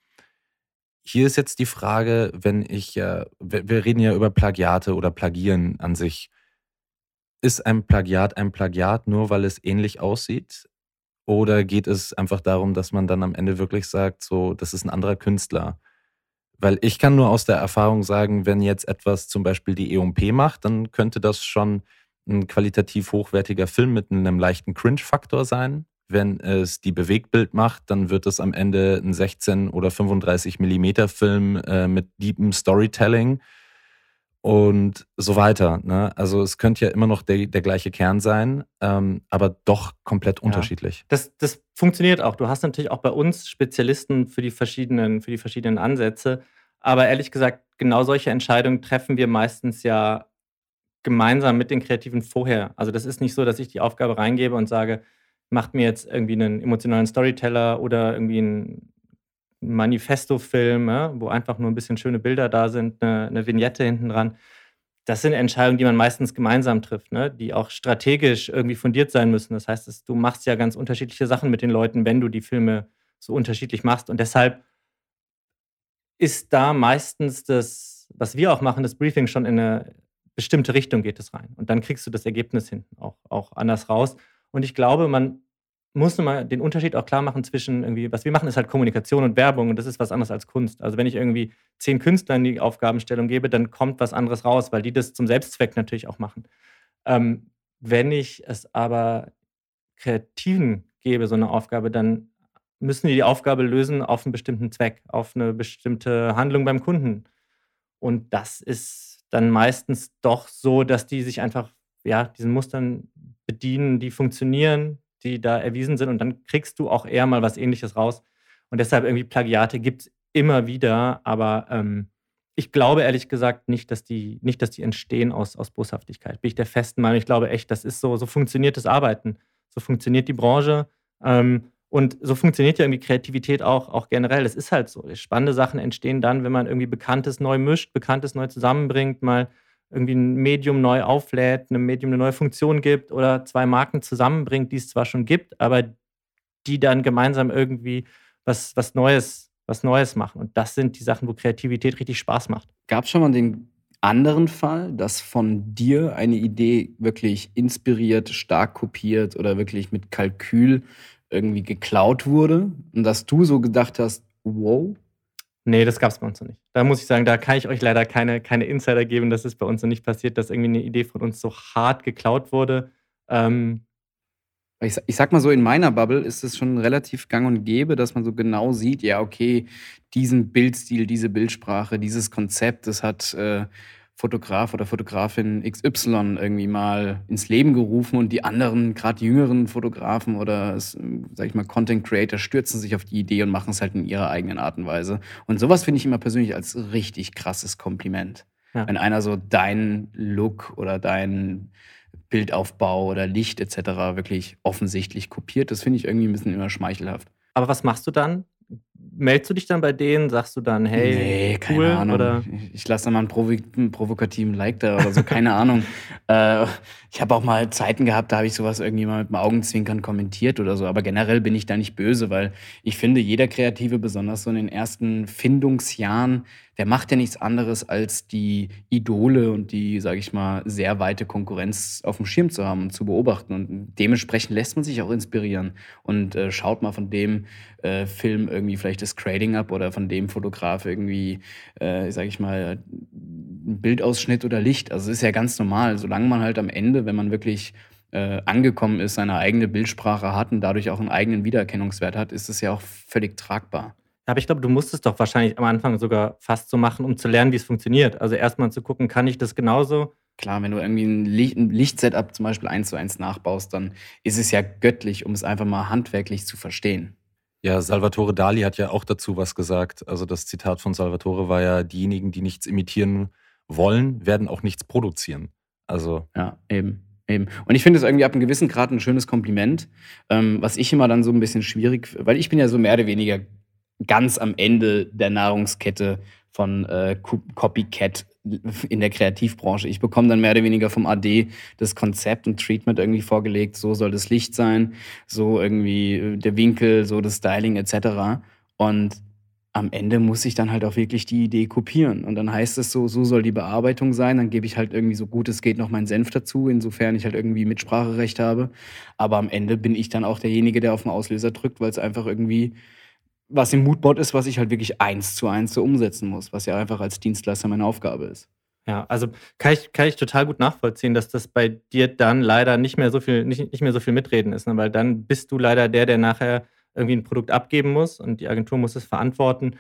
Hier ist jetzt die Frage, wenn ich, äh, wir reden ja über Plagiate oder Plagieren an sich. Ist ein Plagiat ein Plagiat nur, weil es ähnlich aussieht? Oder geht es einfach darum, dass man dann am Ende wirklich sagt, so, das ist ein anderer Künstler? Weil ich kann nur aus der Erfahrung sagen, wenn jetzt etwas zum Beispiel die E&P macht, dann könnte das schon ein qualitativ hochwertiger Film mit einem leichten Cringe-Faktor sein. Wenn es die Bewegtbild macht, dann wird es am Ende ein 16 oder 35 Millimeter Film äh, mit deepem Storytelling und so weiter. Ne? Also es könnte ja immer noch der, der gleiche Kern sein, ähm, aber doch komplett unterschiedlich. Das, das funktioniert auch. Du hast natürlich auch bei uns Spezialisten für die verschiedenen, für die verschiedenen Ansätze. Aber ehrlich gesagt, genau solche Entscheidungen treffen wir meistens ja gemeinsam mit den Kreativen vorher. Also das ist nicht so, dass ich die Aufgabe reingebe und sage, macht mir jetzt irgendwie einen emotionalen Storyteller oder irgendwie einen Manifesto-Film, ja, wo einfach nur ein bisschen schöne Bilder da sind, eine, eine Vignette hinten dran. Das sind Entscheidungen, die man meistens gemeinsam trifft, ne? die auch strategisch irgendwie fundiert sein müssen. Das heißt, du machst ja ganz unterschiedliche Sachen mit den Leuten, wenn du die Filme so unterschiedlich machst. Und deshalb ist da meistens das, was wir auch machen, das Briefing schon in eine bestimmte Richtung geht es rein. Und dann kriegst du das Ergebnis hinten auch, auch anders raus. Und ich glaube, man muss mal den Unterschied auch klar machen zwischen irgendwie, was wir machen, ist halt Kommunikation und Werbung und das ist was anderes als Kunst. Also wenn ich irgendwie zehn Künstlern die Aufgabenstellung gebe, dann kommt was anderes raus, weil die das zum Selbstzweck natürlich auch machen. Ähm, wenn ich es aber Kreativen gebe, so eine Aufgabe, dann müssen die die Aufgabe lösen auf einen bestimmten Zweck, auf eine bestimmte Handlung beim Kunden. Und das ist dann meistens doch so, dass die sich einfach ja, diesen Mustern bedienen, die funktionieren, die da erwiesen sind. Und dann kriegst du auch eher mal was Ähnliches raus. Und deshalb irgendwie Plagiate gibt es immer wieder, aber ähm, ich glaube ehrlich gesagt nicht, dass die, nicht, dass die entstehen aus, aus Boshaftigkeit. Bin ich der festen Meinung. Ich glaube echt, das ist so, so funktioniert das Arbeiten. So funktioniert die Branche. Ähm, und so funktioniert ja irgendwie Kreativität auch, auch generell. Es ist halt so. Spannende Sachen entstehen dann, wenn man irgendwie Bekanntes neu mischt, Bekanntes neu zusammenbringt, mal irgendwie ein Medium neu auflädt, einem Medium eine neue Funktion gibt oder zwei Marken zusammenbringt, die es zwar schon gibt, aber die dann gemeinsam irgendwie was, was Neues, was Neues machen. Und das sind die Sachen, wo Kreativität richtig Spaß macht. Gab es schon mal den anderen Fall, dass von dir eine Idee wirklich inspiriert, stark kopiert oder wirklich mit Kalkül irgendwie geklaut wurde und dass du so gedacht hast, wow, Nee, das gab es bei uns noch nicht. Da muss ich sagen, da kann ich euch leider keine, keine Insider geben. Das ist bei uns noch nicht passiert, dass irgendwie eine Idee von uns so hart geklaut wurde. Ähm, ich, ich sag mal so, in meiner Bubble ist es schon relativ gang und gäbe, dass man so genau sieht, ja, okay, diesen Bildstil, diese Bildsprache, dieses Konzept, das hat äh, Fotograf oder Fotografin XY irgendwie mal ins Leben gerufen und die anderen, gerade jüngeren Fotografen oder, sag ich mal, Content Creator stürzen sich auf die Idee und machen es halt in ihrer eigenen Art und Weise. Und sowas finde ich immer persönlich als richtig krasses Kompliment. Ja. Wenn einer so deinen Look oder deinen Bildaufbau oder Licht etc. wirklich offensichtlich kopiert. Das finde ich irgendwie ein bisschen immer schmeichelhaft. aber was machst du dann? Meldest du dich dann bei denen? Sagst du dann, hey, nee, keine cool? Ahnung. Oder? Ich, lasse da mal einen, provo einen provokativen Like da oder so, keine Ahnung. *laughs* Äh, ich habe auch mal Zeiten gehabt, da habe ich sowas irgendwie mal mit dem Augenzwinkern kommentiert oder so. Aber generell bin ich da nicht böse, weil ich finde, jeder Kreative, besonders so in den ersten Findungsjahren, der macht ja nichts anderes, als die Idole und die, sage ich mal, sehr weite Konkurrenz auf dem Schirm zu haben und zu beobachten. Und dementsprechend lässt man sich auch inspirieren und äh, schaut mal von dem äh, Film irgendwie vielleicht das Grading ab oder von dem Fotograf irgendwie, äh, sage ich mal, Bildausschnitt oder Licht. Also es ist ja ganz normal, solange man halt am Ende, wenn man wirklich äh, angekommen ist, seine eigene Bildsprache hat und dadurch auch einen eigenen Wiedererkennungswert hat, ist es ja auch völlig tragbar. Aber ich glaube, du musst es doch wahrscheinlich am Anfang sogar fast so machen, um zu lernen, wie es funktioniert. Also erstmal zu gucken, kann ich das genauso? Klar, wenn du irgendwie ein, Licht, ein Lichtsetup zum Beispiel eins zu eins nachbaust, dann ist es ja göttlich, um es einfach mal handwerklich zu verstehen. Ja, Salvatore Dali hat ja auch dazu was gesagt. Also das Zitat von Salvatore war ja, diejenigen, die nichts imitieren wollen, werden auch nichts produzieren. Also. Ja, eben. Eben. Und ich finde es irgendwie ab einem gewissen Grad ein schönes Kompliment, ähm, was ich immer dann so ein bisschen schwierig, weil ich bin ja so mehr oder weniger ganz am Ende der Nahrungskette von äh, Copycat in der Kreativbranche. Ich bekomme dann mehr oder weniger vom AD das Konzept und Treatment irgendwie vorgelegt. So soll das Licht sein, so irgendwie äh, der Winkel, so das Styling etc. Und am Ende muss ich dann halt auch wirklich die Idee kopieren. Und dann heißt es so, so soll die Bearbeitung sein. Dann gebe ich halt irgendwie so gut es geht noch meinen Senf dazu, insofern ich halt irgendwie Mitspracherecht habe. Aber am Ende bin ich dann auch derjenige, der auf den Auslöser drückt, weil es einfach irgendwie was im Moodboard ist, was ich halt wirklich eins zu eins so umsetzen muss, was ja einfach als Dienstleister meine Aufgabe ist. Ja, also kann ich, kann ich total gut nachvollziehen, dass das bei dir dann leider nicht mehr so viel, nicht, nicht mehr so viel mitreden ist, ne? weil dann bist du leider der, der nachher irgendwie ein Produkt abgeben muss und die Agentur muss es verantworten.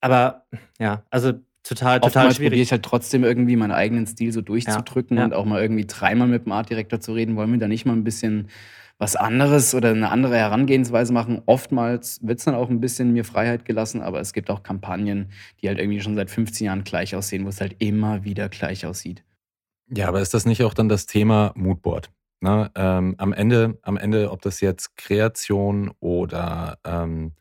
Aber ja, also total, total Oftmals schwierig. probiere ich halt trotzdem irgendwie meinen eigenen Stil so durchzudrücken ja, ja. und auch mal irgendwie dreimal mit dem Artdirektor zu reden. Wollen wir da nicht mal ein bisschen was anderes oder eine andere Herangehensweise machen. Oftmals wird es dann auch ein bisschen mir Freiheit gelassen, aber es gibt auch Kampagnen, die halt irgendwie schon seit 15 Jahren gleich aussehen, wo es halt immer wieder gleich aussieht. Ja, aber ist das nicht auch dann das Thema Moodboard? Ne? Ähm, am, Ende, am Ende, ob das jetzt Kreation oder ähm,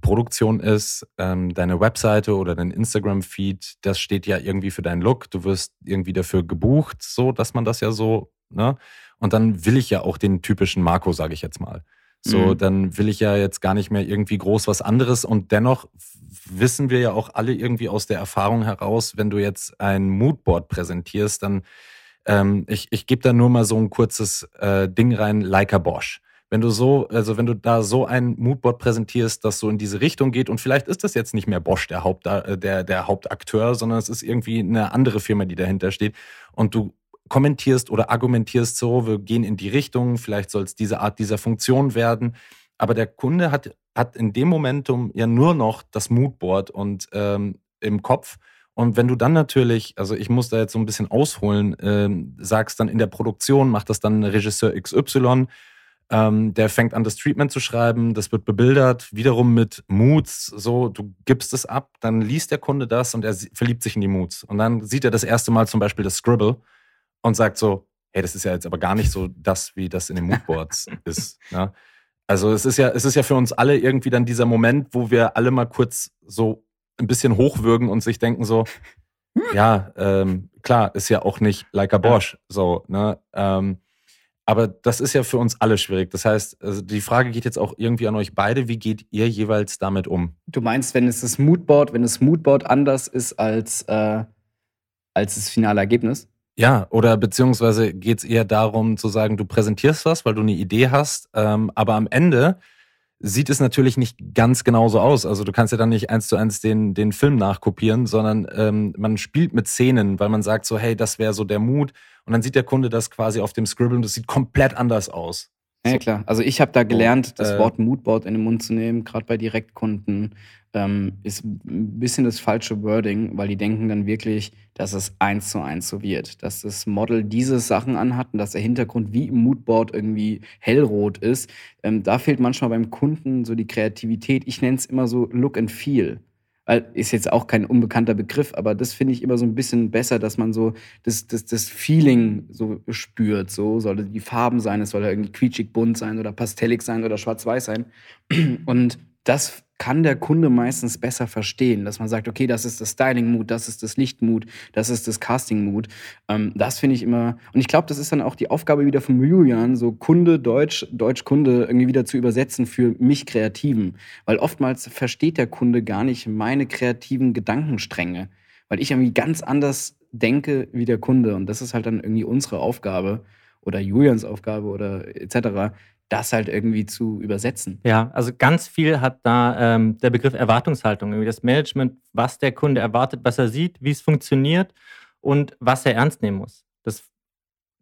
Produktion ist, ähm, deine Webseite oder dein Instagram-Feed, das steht ja irgendwie für deinen Look. Du wirst irgendwie dafür gebucht, so dass man das ja so, ne? Und dann will ich ja auch den typischen Marco, sage ich jetzt mal. So, mhm. dann will ich ja jetzt gar nicht mehr irgendwie groß was anderes. Und dennoch wissen wir ja auch alle irgendwie aus der Erfahrung heraus, wenn du jetzt ein Moodboard präsentierst, dann, ähm, ich, ich gebe da nur mal so ein kurzes äh, Ding rein, like a Bosch. Wenn du so, also wenn du da so ein Moodboard präsentierst, das so in diese Richtung geht und vielleicht ist das jetzt nicht mehr Bosch der, Haupt, äh, der, der Hauptakteur, sondern es ist irgendwie eine andere Firma, die dahinter steht und du kommentierst oder argumentierst so, wir gehen in die Richtung, vielleicht soll es diese Art dieser Funktion werden. Aber der Kunde hat, hat in dem Momentum ja nur noch das Moodboard und ähm, im Kopf. Und wenn du dann natürlich, also ich muss da jetzt so ein bisschen ausholen, ähm, sagst dann in der Produktion, macht das dann Regisseur XY, ähm, der fängt an, das Treatment zu schreiben, das wird bebildert, wiederum mit Moods, so, du gibst es ab, dann liest der Kunde das und er verliebt sich in die Moods. Und dann sieht er das erste Mal zum Beispiel das Scribble und sagt so, hey, das ist ja jetzt aber gar nicht so das, wie das in den *laughs* Moodboards ist. Ne? Also es ist ja, es ist ja für uns alle irgendwie dann dieser Moment, wo wir alle mal kurz so ein bisschen hochwürgen und sich denken so, ja, ähm, klar, ist ja auch nicht like a Bosch, so, ne? Ähm, aber das ist ja für uns alle schwierig. Das heißt, also die Frage geht jetzt auch irgendwie an euch beide. Wie geht ihr jeweils damit um? Du meinst, wenn es das Moodboard, wenn das Moodboard anders ist als, äh, als das finale Ergebnis? Ja, oder beziehungsweise geht es eher darum zu sagen, du präsentierst was, weil du eine Idee hast, ähm, aber am Ende sieht es natürlich nicht ganz genauso aus. Also du kannst ja dann nicht eins zu eins den, den Film nachkopieren, sondern ähm, man spielt mit Szenen, weil man sagt so, hey, das wäre so der Mut. Und dann sieht der Kunde das quasi auf dem Scribble und das sieht komplett anders aus. Ja, klar. Also ich habe da gelernt, das äh, Wort Moodboard in den Mund zu nehmen, gerade bei Direktkunden. Ähm, ist ein bisschen das falsche Wording, weil die denken dann wirklich, dass es eins zu eins so wird. Dass das Model diese Sachen anhat und dass der Hintergrund wie im Moodboard irgendwie hellrot ist. Ähm, da fehlt manchmal beim Kunden so die Kreativität. Ich nenne es immer so Look and Feel ist jetzt auch kein unbekannter Begriff, aber das finde ich immer so ein bisschen besser, dass man so das, das, das Feeling so spürt. So sollte die Farben sein, es soll irgendwie quietschig bunt sein oder pastellig sein oder schwarz-weiß sein. Und das kann der Kunde meistens besser verstehen, dass man sagt, okay, das ist das Styling-Mood, das ist das Licht-Mood, das ist das Casting-Mood. Ähm, das finde ich immer, und ich glaube, das ist dann auch die Aufgabe wieder von Julian, so Kunde, Deutsch, Deutsch-Kunde irgendwie wieder zu übersetzen für mich Kreativen. Weil oftmals versteht der Kunde gar nicht meine kreativen Gedankenstränge, weil ich irgendwie ganz anders denke wie der Kunde. Und das ist halt dann irgendwie unsere Aufgabe oder Julians Aufgabe oder etc., das halt irgendwie zu übersetzen. Ja, also ganz viel hat da ähm, der Begriff Erwartungshaltung, irgendwie das Management, was der Kunde erwartet, was er sieht, wie es funktioniert und was er ernst nehmen muss. Das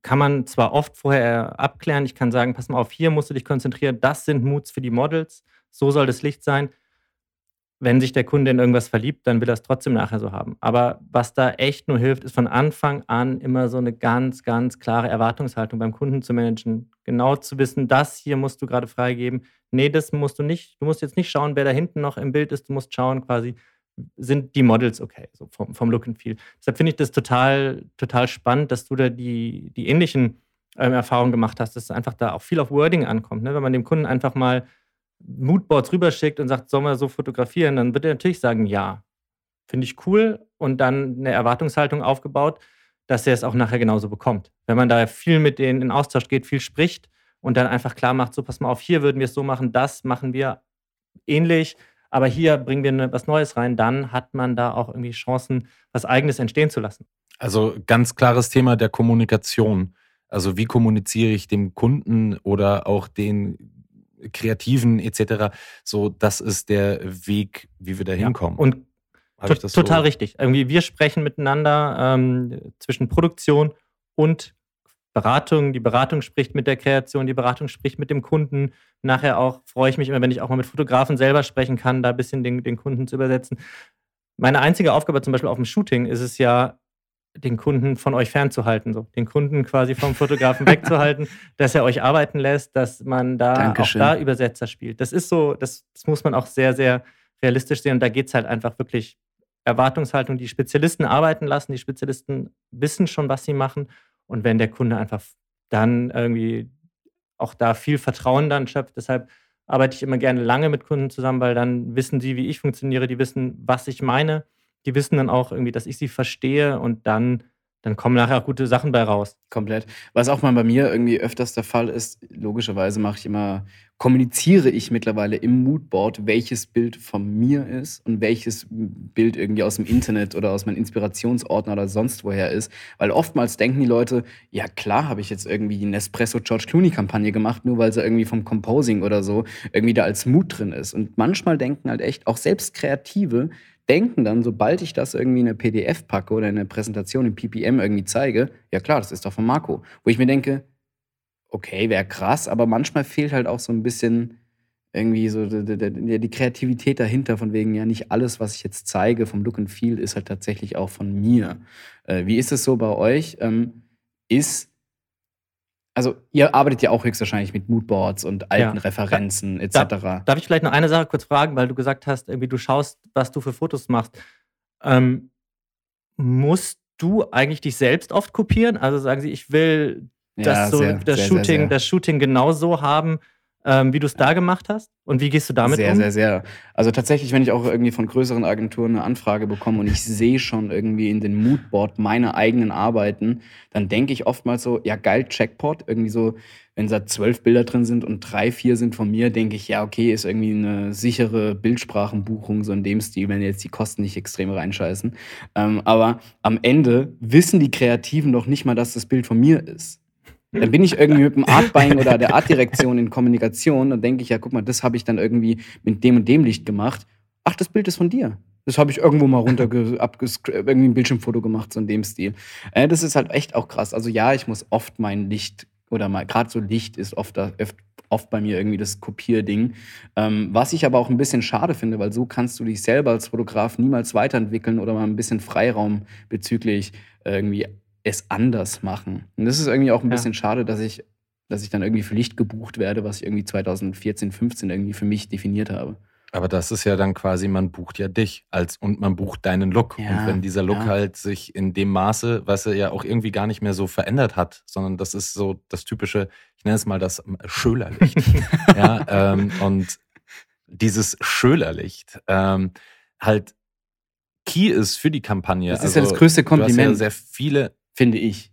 kann man zwar oft vorher abklären, ich kann sagen, pass mal auf, hier musst du dich konzentrieren, das sind Moods für die Models, so soll das Licht sein wenn sich der Kunde in irgendwas verliebt, dann will er es trotzdem nachher so haben. Aber was da echt nur hilft, ist von Anfang an immer so eine ganz, ganz klare Erwartungshaltung beim Kunden zu managen. Genau zu wissen, das hier musst du gerade freigeben. Nee, das musst du nicht. Du musst jetzt nicht schauen, wer da hinten noch im Bild ist. Du musst schauen, quasi, sind die Models okay, so vom, vom Look and Feel. Deshalb finde ich das total, total spannend, dass du da die, die ähnlichen ähm, Erfahrungen gemacht hast, dass einfach da auch viel auf Wording ankommt. Ne? Wenn man dem Kunden einfach mal Moodboards rüberschickt und sagt, sollen wir so fotografieren, dann wird er natürlich sagen, ja. Finde ich cool und dann eine Erwartungshaltung aufgebaut, dass er es auch nachher genauso bekommt. Wenn man da viel mit denen in Austausch geht, viel spricht und dann einfach klar macht, so pass mal auf, hier würden wir es so machen, das machen wir ähnlich, aber hier bringen wir was Neues rein, dann hat man da auch irgendwie Chancen, was Eigenes entstehen zu lassen. Also ganz klares Thema der Kommunikation. Also wie kommuniziere ich dem Kunden oder auch den Kreativen etc. So, das ist der Weg, wie wir da hinkommen. Ja. Und to total so? richtig. Irgendwie wir sprechen miteinander ähm, zwischen Produktion und Beratung. Die Beratung spricht mit der Kreation, die Beratung spricht mit dem Kunden. Nachher auch freue ich mich immer, wenn ich auch mal mit Fotografen selber sprechen kann, da ein bisschen den, den Kunden zu übersetzen. Meine einzige Aufgabe zum Beispiel auf dem Shooting ist es ja, den Kunden von euch fernzuhalten, so den Kunden quasi vom Fotografen wegzuhalten, *laughs* dass er euch arbeiten lässt, dass man da Dankeschön. auch da Übersetzer spielt. Das ist so, das, das muss man auch sehr, sehr realistisch sehen. Und da geht es halt einfach wirklich Erwartungshaltung, die Spezialisten arbeiten lassen, die Spezialisten wissen schon, was sie machen. Und wenn der Kunde einfach dann irgendwie auch da viel Vertrauen dann schöpft, deshalb arbeite ich immer gerne lange mit Kunden zusammen, weil dann wissen sie, wie ich funktioniere, die wissen, was ich meine die wissen dann auch irgendwie, dass ich sie verstehe und dann, dann kommen nachher auch gute Sachen bei raus. Komplett. Was auch mal bei mir irgendwie öfters der Fall ist, logischerweise mache ich immer, kommuniziere ich mittlerweile im Moodboard, welches Bild von mir ist und welches Bild irgendwie aus dem Internet oder aus meinem Inspirationsordner oder sonst woher ist. Weil oftmals denken die Leute, ja klar habe ich jetzt irgendwie die Nespresso George Clooney Kampagne gemacht, nur weil sie irgendwie vom Composing oder so irgendwie da als Mood drin ist. Und manchmal denken halt echt, auch selbst Kreative, denken dann, sobald ich das irgendwie in eine PDF packe oder in eine Präsentation im PPM irgendwie zeige, ja klar, das ist doch von Marco. Wo ich mir denke, okay, wäre krass, aber manchmal fehlt halt auch so ein bisschen irgendwie so die, die, die, Kreativität dahinter, von wegen, ja, nicht alles, was ich jetzt zeige vom Look and Feel, ist halt tatsächlich auch von mir. Äh, wie ist es so bei euch? Ähm, ist also ihr arbeitet ja auch höchstwahrscheinlich mit Moodboards und alten ja. Referenzen etc. Da, darf ich vielleicht noch eine Sache kurz fragen, weil du gesagt hast, irgendwie du schaust, was du für Fotos machst. Ähm, musst du eigentlich dich selbst oft kopieren? Also sagen sie, ich will ja, so, sehr, das, sehr, Shooting, sehr, das Shooting genau so haben, ähm, wie du es da gemacht hast? Und wie gehst du damit sehr, um? Sehr, sehr, sehr. Also tatsächlich, wenn ich auch irgendwie von größeren Agenturen eine Anfrage bekomme und ich sehe schon irgendwie in den Moodboard meine eigenen Arbeiten, dann denke ich oftmals so, ja geil, Checkpot. Irgendwie so, wenn da zwölf Bilder drin sind und drei, vier sind von mir, denke ich, ja okay, ist irgendwie eine sichere Bildsprachenbuchung, so in dem Stil, wenn jetzt die Kosten nicht extrem reinscheißen. Ähm, aber am Ende wissen die Kreativen doch nicht mal, dass das Bild von mir ist. Dann bin ich irgendwie mit dem Artbuying oder der Artdirektion in Kommunikation und denke ich, ja, guck mal, das habe ich dann irgendwie mit dem und dem Licht gemacht. Ach, das Bild ist von dir. Das habe ich irgendwo mal runter irgendwie ein Bildschirmfoto gemacht, so in dem Stil. Äh, das ist halt echt auch krass. Also ja, ich muss oft mein Licht oder mal gerade so Licht ist oft, oft, oft bei mir irgendwie das Kopierding. Ähm, was ich aber auch ein bisschen schade finde, weil so kannst du dich selber als Fotograf niemals weiterentwickeln oder mal ein bisschen Freiraum bezüglich irgendwie es anders machen. Und das ist irgendwie auch ein bisschen schade, dass ich, dass ich dann irgendwie für Licht gebucht werde, was ich irgendwie 2014, 15 irgendwie für mich definiert habe. Aber das ist ja dann quasi, man bucht ja dich als und man bucht deinen Look. Ja, und wenn dieser Look ja. halt sich in dem Maße, was er ja auch irgendwie gar nicht mehr so verändert hat, sondern das ist so das typische, ich nenne es mal das Schölerlicht. *laughs* ja, ähm, und dieses Schölerlicht ähm, halt key ist für die Kampagne. Das ist ja das größte Kompliment. Du hast ja sehr viele, finde ich.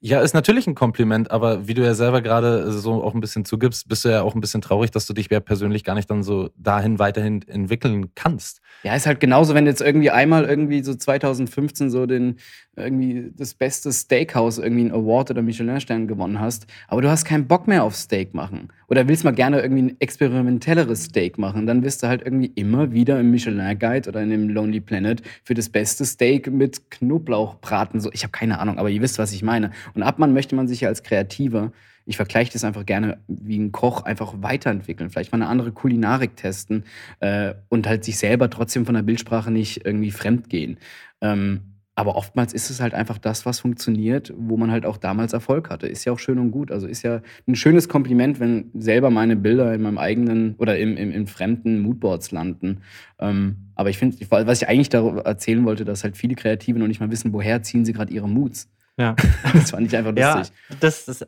Ja, ist natürlich ein Kompliment, aber wie du ja selber gerade so auch ein bisschen zugibst, bist du ja auch ein bisschen traurig, dass du dich ja persönlich gar nicht dann so dahin weiterhin entwickeln kannst. Ja, ist halt genauso, wenn du jetzt irgendwie einmal irgendwie so 2015 so den irgendwie das beste Steakhouse irgendwie einen Award oder Michelin-Stern gewonnen hast, aber du hast keinen Bock mehr auf Steak machen oder willst mal gerne irgendwie ein experimentelleres Steak machen, dann wirst du halt irgendwie immer wieder im Michelin-Guide oder in dem Lonely Planet für das beste Steak mit Knoblauchbraten. So, ich habe keine Ahnung, aber ihr wisst, was ich meine. Und ab man möchte man sich ja als Kreativer ich vergleiche das einfach gerne wie ein Koch einfach weiterentwickeln, vielleicht mal eine andere Kulinarik testen äh, und halt sich selber trotzdem von der Bildsprache nicht irgendwie fremd gehen. Ähm, aber oftmals ist es halt einfach das, was funktioniert, wo man halt auch damals Erfolg hatte. Ist ja auch schön und gut. Also ist ja ein schönes Kompliment, wenn selber meine Bilder in meinem eigenen oder im, im, in fremden Moodboards landen. Ähm, aber ich finde, was ich eigentlich darüber erzählen wollte, dass halt viele Kreative noch nicht mal wissen, woher ziehen sie gerade ihre Moods. Ja. *laughs* Das fand ich einfach lustig. Ja, das ist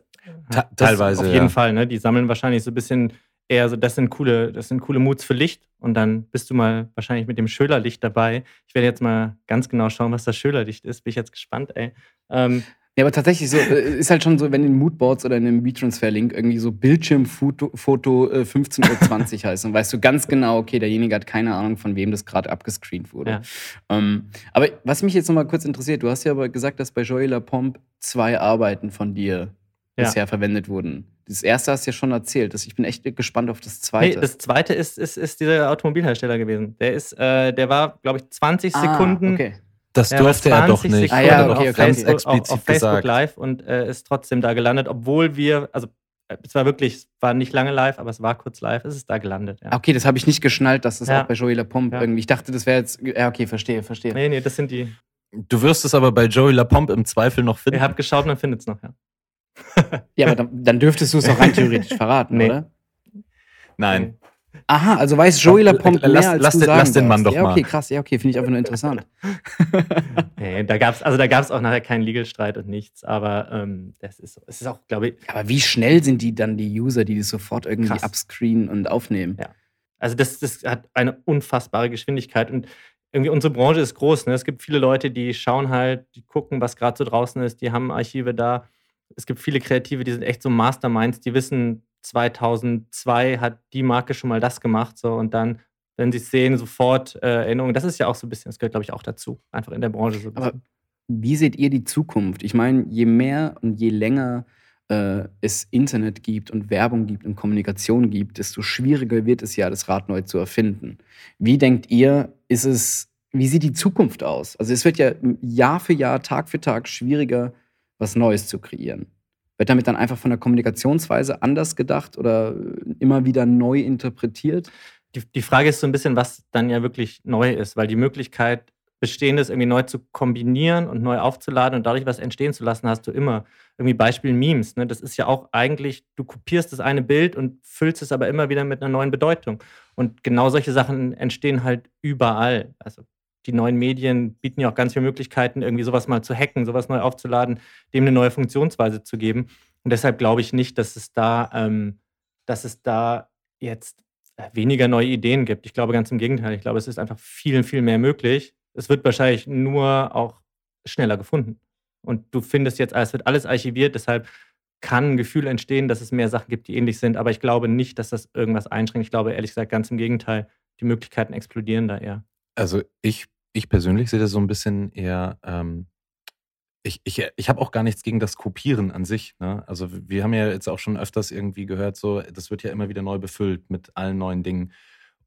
Ta teilweise. Auf jeden ja. Fall, ne? Die sammeln wahrscheinlich so ein bisschen eher so, das sind coole, das sind coole Moods für Licht und dann bist du mal wahrscheinlich mit dem Schölerlicht dabei. Ich werde jetzt mal ganz genau schauen, was das Schölerlicht ist. Bin ich jetzt gespannt, ey. Ähm, ja, aber tatsächlich so, äh, ist halt schon so, wenn in Moodboards oder in einem WeTransfer-Link irgendwie so Bildschirmfoto Foto, äh, 15.20 Uhr *laughs* heißt, dann weißt du ganz genau, okay, derjenige hat keine Ahnung, von wem das gerade abgescreent wurde. Ja. Ähm, aber was mich jetzt noch mal kurz interessiert, du hast ja aber gesagt, dass bei Joey Lapompe zwei Arbeiten von dir Ja. bisher verwendet wurden. Das erste hast du ja schon erzählt. Das, ich bin echt gespannt auf das zweite. Nee, das zweite ist, ist, ist dieser Automobilhersteller gewesen. Der ist, äh, der war, glaube ich, 20 Ah, Sekunden. Okay. Das war durfte er doch 20 nicht. Ah, ja, okay, okay. ganz Facebook, explizit auf, auf Facebook gesagt. Live und äh, ist trotzdem da gelandet, obwohl wir, also äh, es war wirklich, es war nicht lange live, aber es war kurz live, es ist da gelandet. Ja. Okay, das habe ich nicht geschnallt, dass das Ja. auch bei Joey Lapompe Ja. irgendwie. Ich dachte, das wäre jetzt. Ja, okay, verstehe, verstehe. Nee, nee, das sind die. Du wirst es aber bei Joey Lapompe im Zweifel noch finden. Ihr habt geschaut, man findet es noch, ja. Ja, aber dann, dann dürftest du es auch rein theoretisch *laughs* verraten, Nee. oder? Nein. Aha, also weiß Joey Lapompe mehr als lass du den- sagen lass den Mann darfst. doch Ja, okay, mal. krass. Ja, okay, finde ich einfach nur interessant. *laughs* Nee, da gab's, also da gab es auch nachher keinen Legal-Streit und nichts, aber ähm, das ist so. Es ist auch, glaube ich, Aber wie schnell sind die dann, die User, die das sofort irgendwie Krass. upscreenen und aufnehmen? Ja. Also das, das hat eine unfassbare Geschwindigkeit und irgendwie unsere Branche ist groß. Ne? Es gibt viele Leute, die schauen halt, die gucken, was gerade so draußen ist, die haben Archive da. Es gibt viele Kreative, die sind echt so Masterminds, die wissen, 2002 hat die Marke schon mal das gemacht so und dann, wenn sie es sehen, sofort äh, Erinnerungen. Das ist ja auch so ein bisschen, das gehört glaube ich auch dazu, einfach in der Branche so. Aber wie seht ihr die Zukunft? Ich meine, je mehr und je länger äh, es Internet gibt und Werbung gibt und Kommunikation gibt, desto schwieriger wird es ja, das Rad neu zu erfinden. Wie denkt ihr, ist es, wie sieht die Zukunft aus? Also es wird ja Jahr für Jahr, Tag für Tag schwieriger, was Neues zu kreieren. Wird damit dann einfach von der Kommunikationsweise anders gedacht oder immer wieder neu interpretiert? die, die Frage ist so ein bisschen, was dann ja wirklich neu ist, weil die Möglichkeit, Bestehendes irgendwie neu zu kombinieren und neu aufzuladen und dadurch was entstehen zu lassen, hast du immer. Irgendwie Beispiel Memes. Ne? Das ist ja auch eigentlich, du kopierst das eine Bild und füllst es aber immer wieder mit einer neuen Bedeutung. Und genau solche Sachen entstehen halt überall. Also die neuen Medien bieten ja auch ganz viele Möglichkeiten, irgendwie sowas mal zu hacken, sowas neu aufzuladen, dem eine neue Funktionsweise zu geben. Und deshalb glaube ich nicht, dass es da, ähm, dass es da jetzt äh, weniger neue Ideen gibt. Ich glaube ganz im Gegenteil. Ich glaube, es ist einfach viel, viel mehr möglich. Es wird wahrscheinlich nur auch schneller gefunden. Und du findest jetzt, es wird alles archiviert, deshalb kann ein Gefühl entstehen, dass es mehr Sachen gibt, die ähnlich sind. Aber ich glaube nicht, dass das irgendwas einschränkt. Ich glaube ehrlich gesagt ganz im Gegenteil. Die Möglichkeiten explodieren da eher. Also ich, ich persönlich sehe das so ein bisschen eher, ähm, ich, ich, ich habe auch gar nichts gegen das Kopieren an sich. Ne? Also wir haben ja jetzt auch schon öfters irgendwie gehört, so, das wird ja immer wieder neu befüllt mit allen neuen Dingen.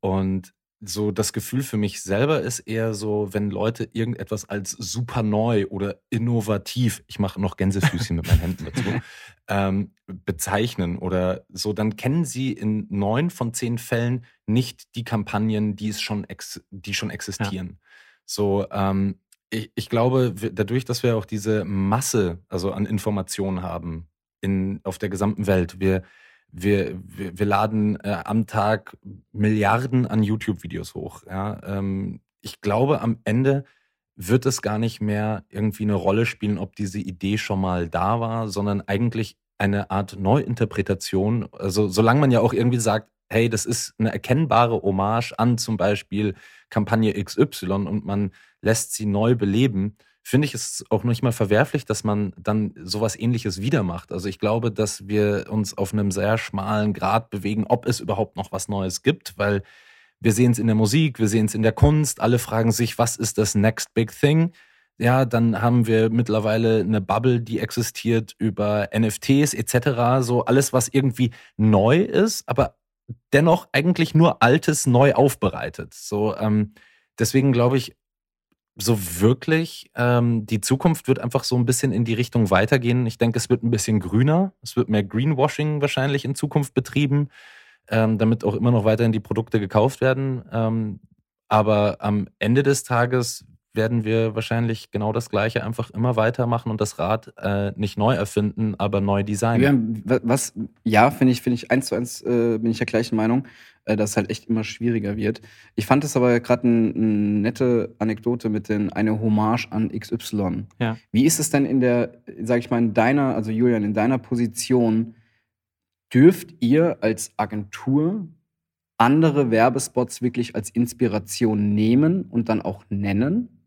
Und so das Gefühl für mich selber ist eher so, wenn Leute irgendetwas als super neu oder innovativ, ich mache noch Gänsefüßchen mit meinen Händen dazu, *laughs* ähm, bezeichnen oder so, dann kennen sie in neun von zehn Fällen nicht die Kampagnen, die es schon, ex die schon existieren. So, ähm, ich, ich glaube, dadurch, dass wir auch diese Masse, also an Informationen haben in, auf der gesamten Welt, wir, wir, wir, wir laden äh, am Tag Milliarden an YouTube-Videos hoch. Ja? Ähm, ich glaube, am Ende wird es gar nicht mehr irgendwie eine Rolle spielen, ob diese Idee schon mal da war, sondern eigentlich eine Art Neuinterpretation. Also solange man ja auch irgendwie sagt, hey, das ist eine erkennbare Hommage an zum Beispiel Kampagne XY und man lässt sie neu beleben, finde ich es auch nicht mal verwerflich, dass man dann sowas ähnliches wieder macht. Also ich glaube, dass wir uns auf einem sehr schmalen Grad bewegen, ob es überhaupt noch was Neues gibt, weil wir sehen es in der Musik, wir sehen es in der Kunst, alle fragen sich, was ist das Next Big Thing? Ja, dann haben wir mittlerweile eine Bubble, die existiert über NFTs etc. So alles, was irgendwie neu ist, aber dennoch eigentlich nur Altes neu aufbereitet. So, ähm, deswegen glaube ich, so wirklich, ähm, die Zukunft wird einfach so ein bisschen in die Richtung weitergehen. Ich denke, es wird ein bisschen grüner. Es wird mehr Greenwashing wahrscheinlich in Zukunft betrieben, ähm, damit auch immer noch weiterhin die Produkte gekauft werden. Ähm, aber am Ende des Tages werden wir wahrscheinlich genau das Gleiche einfach immer weitermachen und das Rad äh, nicht neu erfinden, aber neu designen. Ja, was, ja, finde ich, finde ich eins zu eins äh, bin ich der gleichen Meinung, äh, dass es halt echt immer schwieriger wird. Ich fand es aber gerade eine ein nette Anekdote mit den eine Hommage an XY. Ja. Wie ist es denn in der, sag ich mal, in deiner, also Julian, in deiner Position, dürft ihr als Agentur andere Werbespots wirklich als Inspiration nehmen und dann auch nennen?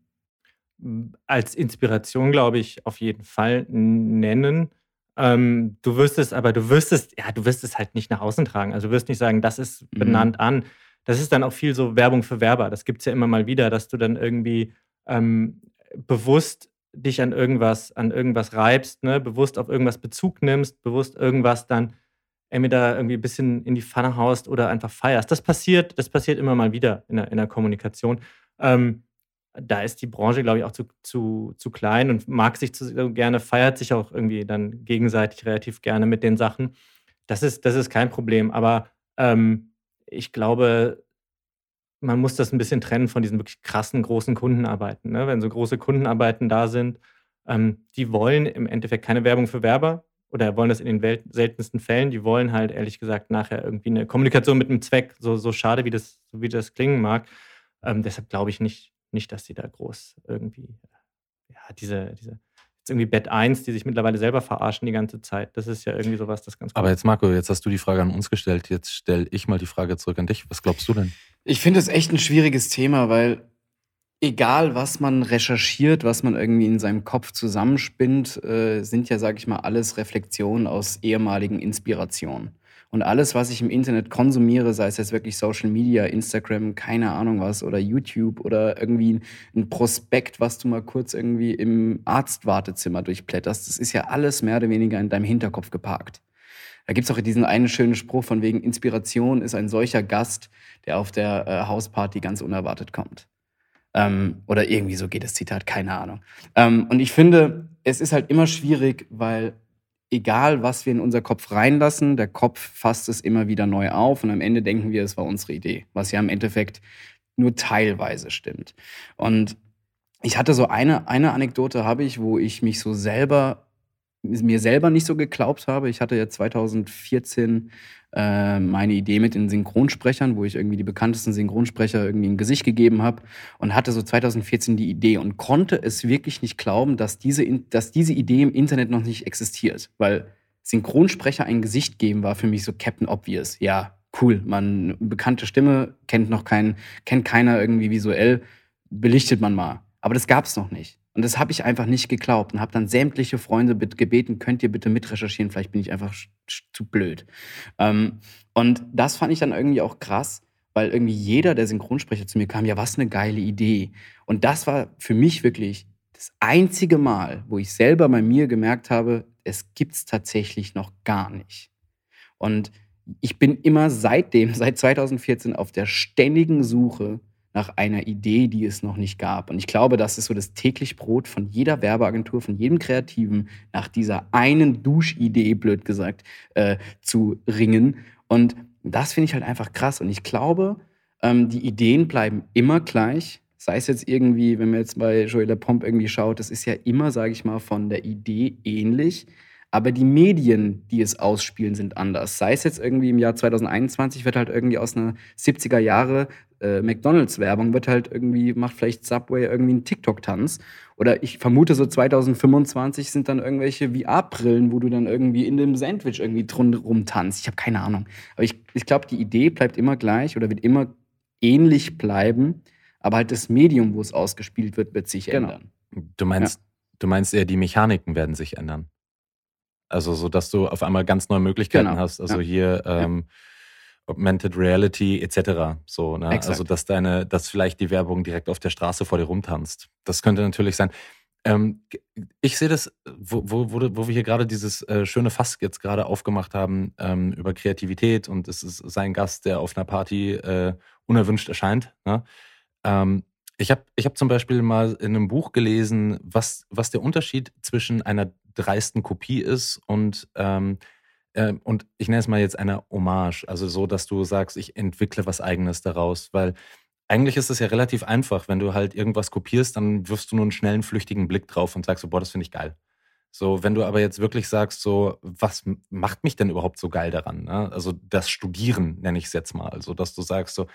Als Inspiration, glaube ich, auf jeden Fall nennen. Ähm, du wirst es, aber du wirst es, ja, du wirst es halt nicht nach außen tragen. Also du wirst nicht sagen, das ist mhm. benannt mhm. an. Das ist dann auch viel so Werbung für Werber. Das gibt es ja immer mal wieder, dass du dann irgendwie ähm, bewusst dich an irgendwas, an irgendwas reibst, ne? bewusst auf irgendwas Bezug nimmst, bewusst irgendwas dann entweder irgendwie ein bisschen in die Pfanne haust oder einfach feierst. Das passiert, das passiert immer mal wieder in der, in der Kommunikation. Ähm, da ist die Branche, glaube ich, auch zu, zu, zu klein und mag sich zu gerne, feiert sich auch irgendwie dann gegenseitig relativ gerne mit den Sachen. Das ist, das ist kein Problem. Aber ähm, ich glaube, man muss das ein bisschen trennen von diesen wirklich krassen großen Kundenarbeiten. Ne? Wenn so große Kundenarbeiten da sind, ähm, die wollen im Endeffekt keine Werbung für Werber oder wollen das in den seltensten Fällen. Die wollen halt ehrlich gesagt nachher irgendwie eine Kommunikation mit einem Zweck, so, so schade wie das, wie das klingen mag. Ähm, deshalb glaube ich nicht, nicht, dass sie da groß irgendwie, ja, diese, diese, jetzt irgendwie Bett 1, die sich mittlerweile selber verarschen die ganze Zeit. Das ist ja irgendwie sowas, das ganz gut Aber jetzt, Marco, jetzt hast du die Frage an uns gestellt. Jetzt stelle ich mal die Frage zurück an dich. Was glaubst du denn? Ich finde es echt ein schwieriges Thema, weil egal, was man recherchiert, was man irgendwie in seinem Kopf zusammenspinnt, äh, sind ja, sag ich mal, alles Reflexionen aus ehemaligen Inspirationen. Und alles, was ich im Internet konsumiere, sei es jetzt wirklich Social Media, Instagram, keine Ahnung was, oder YouTube oder irgendwie ein Prospekt, was du mal kurz irgendwie im Arztwartezimmer durchblätterst, das ist ja alles mehr oder weniger in deinem Hinterkopf geparkt. Da gibt es auch diesen einen schönen Spruch von wegen Inspiration ist ein solcher Gast, der auf der äh, Hausparty ganz unerwartet kommt. Ähm, oder irgendwie so geht das Zitat, keine Ahnung. Ähm, und ich finde, es ist halt immer schwierig, weil egal was wir in unser Kopf reinlassen, der Kopf fasst es immer wieder neu auf und am Ende denken wir, es war unsere Idee, was ja im Endeffekt nur teilweise stimmt. Und ich hatte so eine, eine Anekdote habe ich, wo ich mich so selber mir selber nicht so geglaubt habe. Ich hatte ja 2014 äh, meine Idee mit den Synchronsprechern, wo ich irgendwie die bekanntesten Synchronsprecher irgendwie ein Gesicht gegeben habe und hatte so 2014 die Idee und konnte es wirklich nicht glauben, dass diese, dass diese Idee im Internet noch nicht existiert. Weil Synchronsprecher ein Gesicht geben war für mich so Captain Obvious. Ja, cool, man bekannte Stimme kennt noch keinen, kennt keiner irgendwie visuell, belichtet man mal. Aber das gab es noch nicht. Und das habe ich einfach nicht geglaubt und habe dann sämtliche Freunde gebeten, könnt ihr bitte mitrecherchieren, vielleicht bin ich einfach zu blöd. Ähm, und das fand ich dann irgendwie auch krass, weil irgendwie jeder, der Synchronsprecher zu mir kam, ja, was eine geile Idee. Und das war für mich wirklich das einzige Mal, wo ich selber bei mir gemerkt habe, es gibt es tatsächlich noch gar nicht. Und ich bin immer seitdem, *laughs* seit 2014, auf der ständigen Suche nach einer Idee, die es noch nicht gab. Und ich glaube, das ist so das täglich Brot von jeder Werbeagentur, von jedem Kreativen, nach dieser einen Duschidee, blöd gesagt, äh, zu ringen. Und das finde ich halt einfach krass. Und ich glaube, ähm, die Ideen bleiben immer gleich. Sei es jetzt irgendwie, wenn man jetzt bei Joël Pomp irgendwie schaut, das ist ja immer, sage ich mal, von der Idee ähnlich. Aber die Medien, die es ausspielen, sind anders. Sei es jetzt irgendwie im Jahr 2021, wird halt irgendwie aus einer 70er Jahre äh, McDonalds-Werbung wird halt irgendwie, macht vielleicht Subway irgendwie einen TikTok-Tanz. Oder ich vermute, so 2025 sind dann irgendwelche VR-Brillen, wo du dann irgendwie in dem Sandwich irgendwie drumherum tanzt. Ich habe keine Ahnung. Aber ich, ich glaube, die Idee bleibt immer gleich oder wird immer ähnlich bleiben. Aber halt das Medium, wo es ausgespielt wird, wird sich genau. ändern. Du meinst, ja. du meinst eher, die Mechaniken werden sich ändern. Also, so dass du auf einmal ganz neue Möglichkeiten genau. hast. Also ja. hier ähm, Augmented Reality etc. So, ne? Also, dass deine, dass vielleicht die Werbung direkt auf der Straße vor dir rumtanzt. Das könnte natürlich sein. Ähm, ich sehe das, wo, wo, wo, wir hier gerade dieses äh, schöne Fass jetzt gerade aufgemacht haben ähm, über Kreativität und es ist sein Gast, der auf einer Party äh, unerwünscht erscheint. Ne? Ähm, ich habe ich hab zum Beispiel mal in einem Buch gelesen, was, was der Unterschied zwischen einer dreisten Kopie ist und ähm, äh, und ich nenne es mal jetzt eine Hommage, also so, dass du sagst, ich entwickle was Eigenes daraus, weil eigentlich ist es ja relativ einfach, wenn du halt irgendwas kopierst, dann wirfst du nur einen schnellen, flüchtigen Blick drauf und sagst so, boah, das finde ich geil. So, wenn du aber jetzt wirklich sagst, so, was macht mich denn überhaupt so geil daran? Ne? Also das Studieren nenne ich es jetzt mal. Also, dass du sagst so,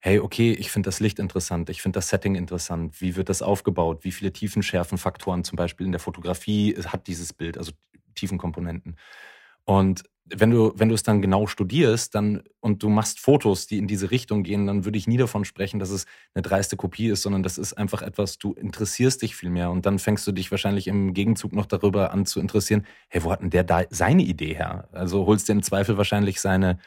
hey, okay, ich finde das Licht interessant, ich finde das Setting interessant, wie wird das aufgebaut, wie viele Tiefenschärfenfaktoren zum Beispiel in der Fotografie hat dieses Bild, also Tiefenkomponenten. Und wenn du, wenn du es dann genau studierst dann, und du machst Fotos, die in diese Richtung gehen, dann würde ich nie davon sprechen, dass es eine dreiste Kopie ist, sondern das ist einfach etwas, du interessierst dich viel mehr. Und dann fängst du dich wahrscheinlich im Gegenzug noch darüber an zu interessieren, hey, wo hat denn der da seine Idee her? Also holst dir im Zweifel wahrscheinlich seine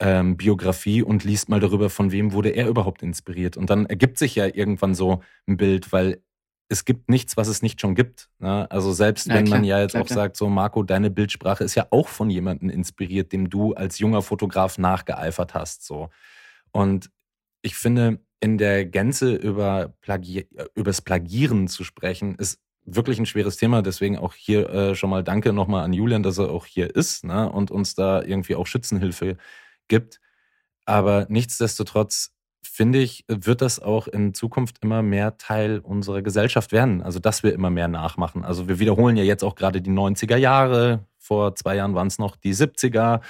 ähm, Biografie und liest mal darüber, von wem wurde er überhaupt inspiriert. Und dann ergibt sich ja irgendwann so ein Bild, weil es gibt nichts, was es nicht schon gibt. Ne? Also selbst ja, wenn klar, man ja jetzt klar, auch klar. sagt, so Marco, deine Bildsprache ist ja auch von jemandem inspiriert, dem du als junger Fotograf nachgeeifert hast. So. Und ich finde, in der Gänze über Plagi übers Plagieren zu sprechen, ist wirklich ein schweres Thema. Deswegen auch hier äh, schon mal Danke nochmal an Julian, dass er auch hier ist ne? und uns da irgendwie auch Schützenhilfe gibt. Aber nichtsdestotrotz finde ich, wird das auch in Zukunft immer mehr Teil unserer Gesellschaft werden. Also, dass wir immer mehr nachmachen. Also, wir wiederholen ja jetzt auch gerade die 90er Jahre. Vor zwei Jahren waren es noch die 70er.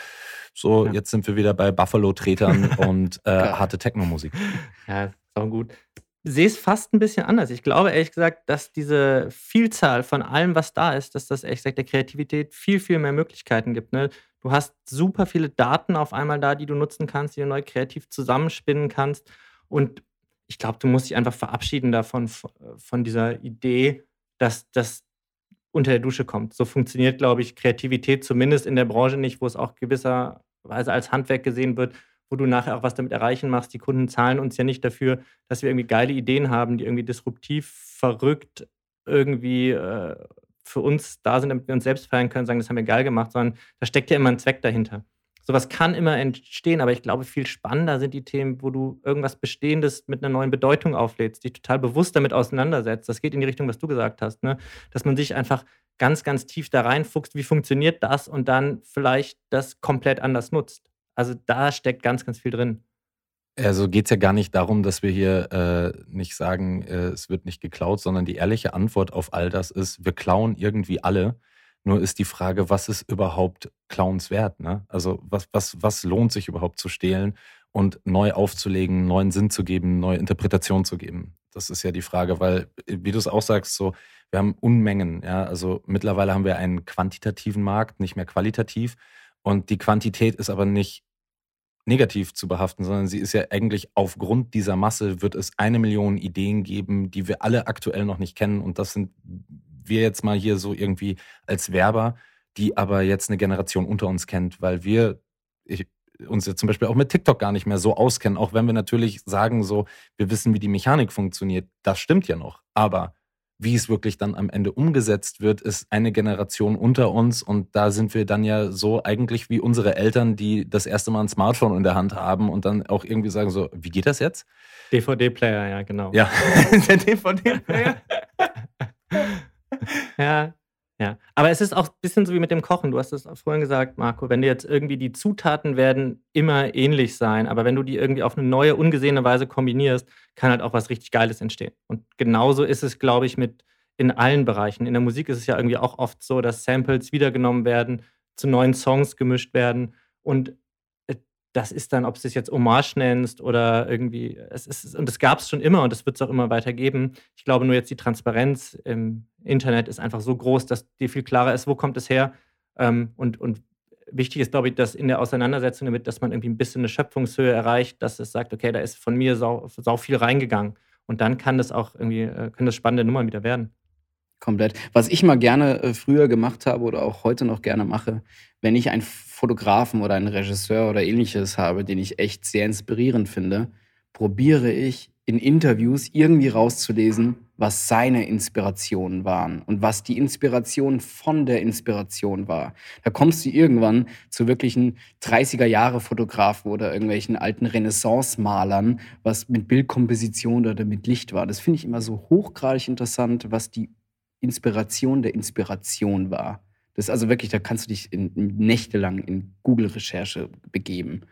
So, ja. jetzt sind wir wieder bei Buffalo-Tretern *laughs* und äh, harte Techno-Musik. Ja, ist auch gut. Sehe es fast ein bisschen anders. Ich glaube ehrlich gesagt, dass diese Vielzahl von allem, was da ist, dass das ehrlich gesagt der Kreativität viel, viel mehr Möglichkeiten gibt. Ne? Du hast super viele Daten auf einmal da, die du nutzen kannst, die du neu kreativ zusammenspinnen kannst. Und ich glaube, du musst dich einfach verabschieden davon, von dieser Idee, dass das unter der Dusche kommt. So funktioniert, glaube ich, Kreativität zumindest in der Branche nicht, wo es auch gewisserweise als Handwerk gesehen wird, wo du nachher auch was damit erreichen machst. Die Kunden zahlen uns ja nicht dafür, dass wir irgendwie geile Ideen haben, die irgendwie disruptiv, verrückt, irgendwie äh, für uns da sind, damit wir uns selbst feiern können, sagen, das haben wir geil gemacht, sondern da steckt ja immer ein Zweck dahinter. Sowas kann immer entstehen, aber ich glaube, viel spannender sind die Themen, wo du irgendwas Bestehendes mit einer neuen Bedeutung auflädst, dich total bewusst damit auseinandersetzt. Das geht in die Richtung, was du gesagt hast, ne? dass man sich einfach ganz, ganz tief da reinfuchst, wie funktioniert das und dann vielleicht das komplett anders nutzt. Also da steckt ganz, ganz viel drin. Also geht es ja gar nicht darum, dass wir hier äh, nicht sagen, äh, es wird nicht geklaut, sondern die ehrliche Antwort auf all das ist, wir klauen irgendwie alle. Nur ist die Frage, was ist überhaupt Clowns wert? Ne? Also was, was, was lohnt sich überhaupt zu stehlen und neu aufzulegen, neuen Sinn zu geben, neue Interpretation zu geben? Das ist ja die Frage, weil, wie du es auch sagst, so, wir haben Unmengen. Ja? Also mittlerweile haben wir einen quantitativen Markt, nicht mehr qualitativ. Und die Quantität ist aber nicht negativ zu behaften, sondern sie ist ja eigentlich aufgrund dieser Masse wird es eine Million Ideen geben, die wir alle aktuell noch nicht kennen. Und das sind wir jetzt mal hier so irgendwie als Werber, die aber jetzt eine Generation unter uns kennt, weil wir ich, uns jetzt zum Beispiel auch mit TikTok gar nicht mehr so auskennen, auch wenn wir natürlich sagen, so, wir wissen, wie die Mechanik funktioniert. Das stimmt ja noch. Aber wie es wirklich dann am Ende umgesetzt wird, ist eine Generation unter uns und da sind wir dann ja so eigentlich wie unsere Eltern, die das erste Mal ein Smartphone in der Hand haben und dann auch irgendwie sagen so, wie geht das jetzt? DVD-Player, ja, genau. Ja, *laughs* der DVD-Player. *laughs* ja, ja, aber es ist auch ein bisschen so wie mit dem Kochen. Du hast es vorhin gesagt, Marco, wenn dir jetzt irgendwie die Zutaten werden immer ähnlich sein, aber wenn du die irgendwie auf eine neue, ungesehene Weise kombinierst, kann halt auch was richtig Geiles entstehen. Und genauso ist es, glaube ich, mit in allen Bereichen. In der Musik ist es ja irgendwie auch oft so, dass Samples wiedergenommen werden, zu neuen Songs gemischt werden und das ist dann, ob du es jetzt Hommage nennst oder irgendwie, es ist, und das gab es schon immer und das wird es auch immer weiter geben. Ich glaube nur jetzt die Transparenz im Internet ist einfach so groß, dass dir viel klarer ist, wo kommt es her. Ähm, und, und wichtig ist, glaube ich, dass in der Auseinandersetzung damit, dass man irgendwie ein bisschen eine Schöpfungshöhe erreicht, dass es sagt, okay, da ist von mir sau, sau viel reingegangen. Und dann kann das auch irgendwie, äh, können das spannende Nummern wieder werden. Komplett. Was ich mal gerne äh, früher gemacht habe oder auch heute noch gerne mache, wenn ich einen Fotografen oder einen Regisseur oder ähnliches habe, den ich echt sehr inspirierend finde, probiere ich in Interviews irgendwie rauszulesen, was seine Inspirationen waren und was die Inspiration von der Inspiration war. Da kommst du irgendwann zu wirklichen 30er-Jahre-Fotografen oder irgendwelchen alten Renaissance-Malern, was mit Bildkomposition oder mit Licht war. Das finde ich immer so hochgradig interessant, was die Inspiration der Inspiration war. Das ist also wirklich, da kannst du dich in, nächtelang in Google-Recherche begeben.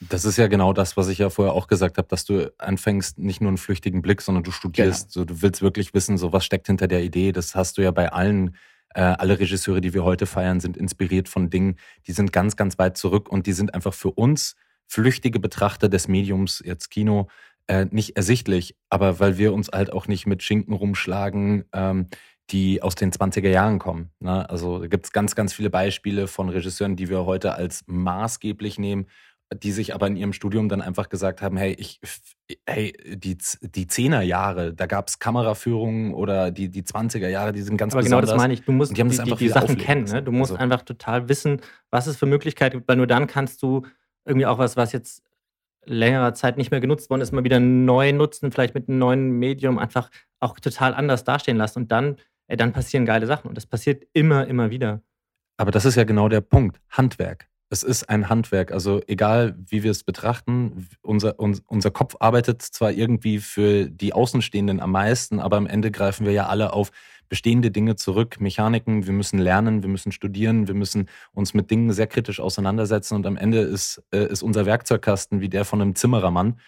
Das ist ja genau das, was ich ja vorher auch gesagt habe, dass du anfängst, nicht nur einen flüchtigen Blick, sondern du studierst. Genau. So, du willst wirklich wissen, so was steckt hinter der Idee. Das hast du ja bei allen, äh, alle Regisseure, die wir heute feiern, sind inspiriert von Dingen, die sind ganz, ganz weit zurück und die sind einfach für uns flüchtige Betrachter des Mediums, jetzt Kino, äh, nicht ersichtlich. Aber weil wir uns halt auch nicht mit Schinken rumschlagen, ähm, die aus den 20er Jahren kommen. Ne? Also da gibt es ganz, ganz viele Beispiele von Regisseuren, die wir heute als maßgeblich nehmen, die sich aber in ihrem Studium dann einfach gesagt haben, hey, ich, hey, die, die 10er Jahre, da gab es Kameraführungen oder die, die 20er Jahre, die sind ganz aber besonders. genau das meine ich, du musst die, die, die, die Sachen kennen. Ne? Du musst also. einfach total wissen, was es für Möglichkeiten gibt, weil nur dann kannst du irgendwie auch was, was jetzt längerer Zeit nicht mehr genutzt worden ist, mal wieder neu nutzen, vielleicht mit einem neuen Medium einfach auch total anders dastehen lassen und dann ey, dann passieren geile Sachen. Und das passiert immer, immer wieder. Aber das ist ja genau der Punkt. Handwerk. Es ist ein Handwerk. Also egal, wie wir es betrachten, unser, uns, unser Kopf arbeitet zwar irgendwie für die Außenstehenden am meisten, aber am Ende greifen wir ja alle auf bestehende Dinge zurück, Mechaniken. Wir müssen lernen, wir müssen studieren, wir müssen uns mit Dingen sehr kritisch auseinandersetzen. Und am Ende ist, äh, ist unser Werkzeugkasten wie der von einem Zimmerermann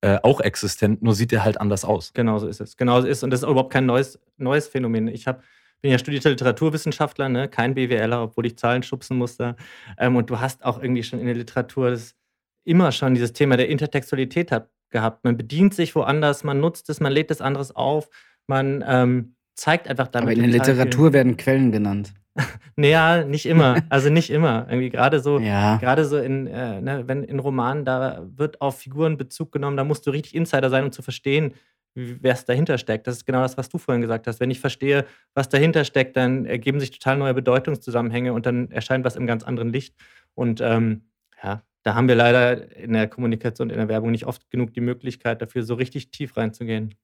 äh, auch existent, nur sieht er halt anders aus. Genau so ist es. Genau so ist Und das ist überhaupt kein neues, neues Phänomen. Ich hab, bin ja studierter Literaturwissenschaftler, ne? kein BWLer, obwohl ich Zahlen schubsen musste. Ähm, und du hast auch irgendwie schon in der Literatur das immer schon dieses Thema der Intertextualität hat, gehabt. Man bedient sich woanders, man nutzt es, man lädt es anderes auf, man ähm, zeigt einfach damit. Aber in der Literatur viel. werden Quellen genannt. *laughs* naja, nicht immer. Also nicht immer. Irgendwie gerade so, ja. gerade so in, äh, ne, wenn in Romanen, da wird auf Figuren Bezug genommen, da musst du richtig Insider sein, um zu verstehen, wer es dahinter steckt. Das ist genau das, was du vorhin gesagt hast. Wenn ich verstehe, was dahinter steckt, dann ergeben sich total neue Bedeutungszusammenhänge und dann erscheint was im ganz anderen Licht. Und ähm, ja, da haben wir leider in der Kommunikation, in der Werbung nicht oft genug die Möglichkeit dafür, so richtig tief reinzugehen.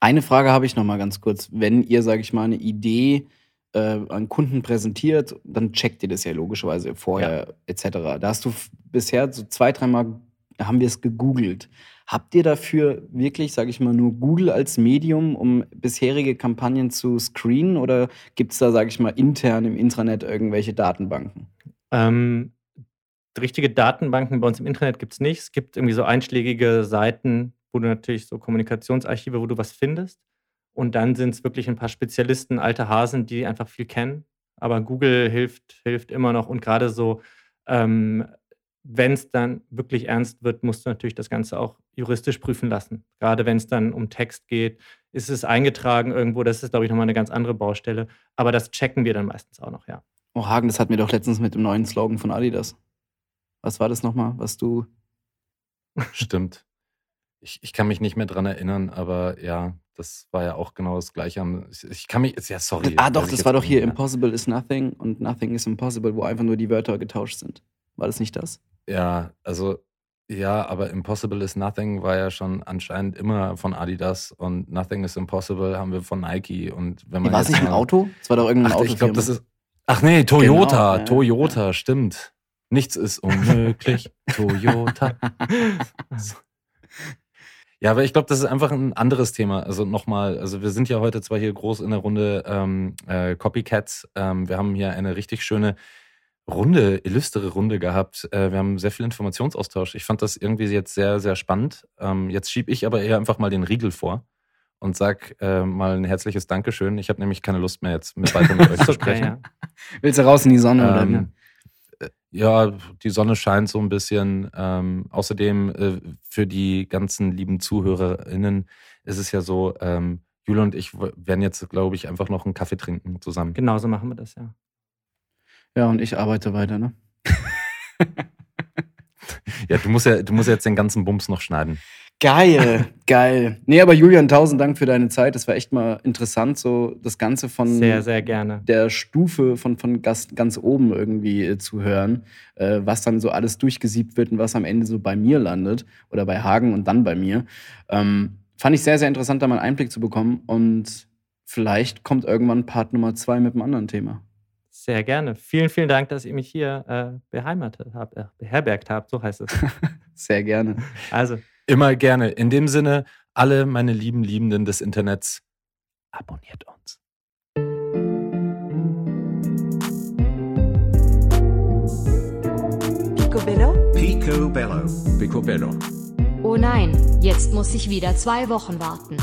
Eine Frage habe ich noch mal ganz kurz. Wenn ihr, sage ich mal, eine Idee äh, an Kunden präsentiert, dann checkt ihr das ja logischerweise vorher ja. etc. Da hast du bisher so zwei, dreimal haben wir es gegoogelt. Habt ihr dafür wirklich, sage ich mal, nur Google als Medium, um bisherige Kampagnen zu screenen oder gibt es da, sage ich mal, intern im Intranet irgendwelche Datenbanken? Ähm, richtige Datenbanken bei uns im Internet gibt es nicht. Es gibt irgendwie so einschlägige Seiten, wo du natürlich so Kommunikationsarchive, wo du was findest. Und dann sind es wirklich ein paar Spezialisten, alte Hasen, die einfach viel kennen. Aber Google hilft, hilft immer noch. Und gerade so, ähm, wenn es dann wirklich ernst wird, musst du natürlich das Ganze auch juristisch prüfen lassen. Gerade wenn es dann um Text geht, ist es eingetragen irgendwo. Das ist, glaube ich, nochmal eine ganz andere Baustelle. Aber das checken wir dann meistens auch noch, ja. Oh, Hagen, das hatten wir doch letztens mit dem neuen Slogan von Adidas. Was war das nochmal, was du. Stimmt. Ich, ich kann mich nicht mehr dran erinnern, aber ja, das war ja auch genau das Gleiche. Ich kann mich, ja, sorry. Ah, doch, das war doch hier Impossible is Nothing und Nothing is Impossible, wo einfach nur die Wörter getauscht sind. War das nicht das? Ja, also, ja, aber Impossible is Nothing war ja schon anscheinend immer von Adidas und Nothing is Impossible haben wir von Nike. Und wenn man war es nicht ein Auto? Es war doch irgendein Auto. Ich glaube, das ist. Ach nee, Toyota. Genau, Toyota, ja. stimmt. Nichts ist *laughs* unmöglich. Toyota. *laughs* Ja, aber ich glaube, das ist einfach ein anderes Thema. Also nochmal, also wir sind ja heute zwar hier groß in der Runde ähm, äh, Copycats. Ähm, wir haben hier eine richtig schöne Runde, illustre Runde gehabt. Äh, wir haben sehr viel Informationsaustausch. Ich fand das irgendwie jetzt sehr, sehr spannend. Ähm, jetzt schiebe ich aber eher einfach mal den Riegel vor und sag äh, mal ein herzliches Dankeschön. Ich habe nämlich keine Lust mehr jetzt mit weiter mit euch *laughs* zu sprechen. ja. Willst du raus in die Sonne? Ähm, Ja, die Sonne scheint so ein bisschen. Ähm, außerdem äh, für die ganzen lieben ZuhörerInnen ist es ja so, ähm, Jule und ich werden jetzt, glaube ich, einfach noch einen Kaffee trinken zusammen. Genauso machen wir das, ja. Ja, und ich arbeite weiter, ne? *laughs* ja, du musst ja, du musst jetzt den ganzen Bums noch schneiden. Geil, *laughs* geil. Nee, aber Julian, tausend Dank für deine Zeit. Das war echt mal interessant, so das Ganze von sehr, sehr gerne. der Stufe von, von ganz, ganz oben irgendwie äh, zu hören, äh, was dann so alles durchgesiebt wird und was am Ende so bei mir landet oder bei Hagen und dann bei mir. Ähm, fand ich sehr, sehr interessant, da mal einen Einblick zu bekommen und vielleicht kommt irgendwann Part Nummer zwei mit einem anderen Thema. Sehr gerne. Vielen, vielen Dank, dass ihr mich hier äh, beheimatet habt, äh, beherbergt habt, so heißt es. *laughs* sehr gerne. Also, Immer gerne. In dem Sinne, alle meine lieben Liebenden des Internets, abonniert uns. Picobello? Picobello. Picobello. Oh nein, jetzt muss ich wieder zwei Wochen warten.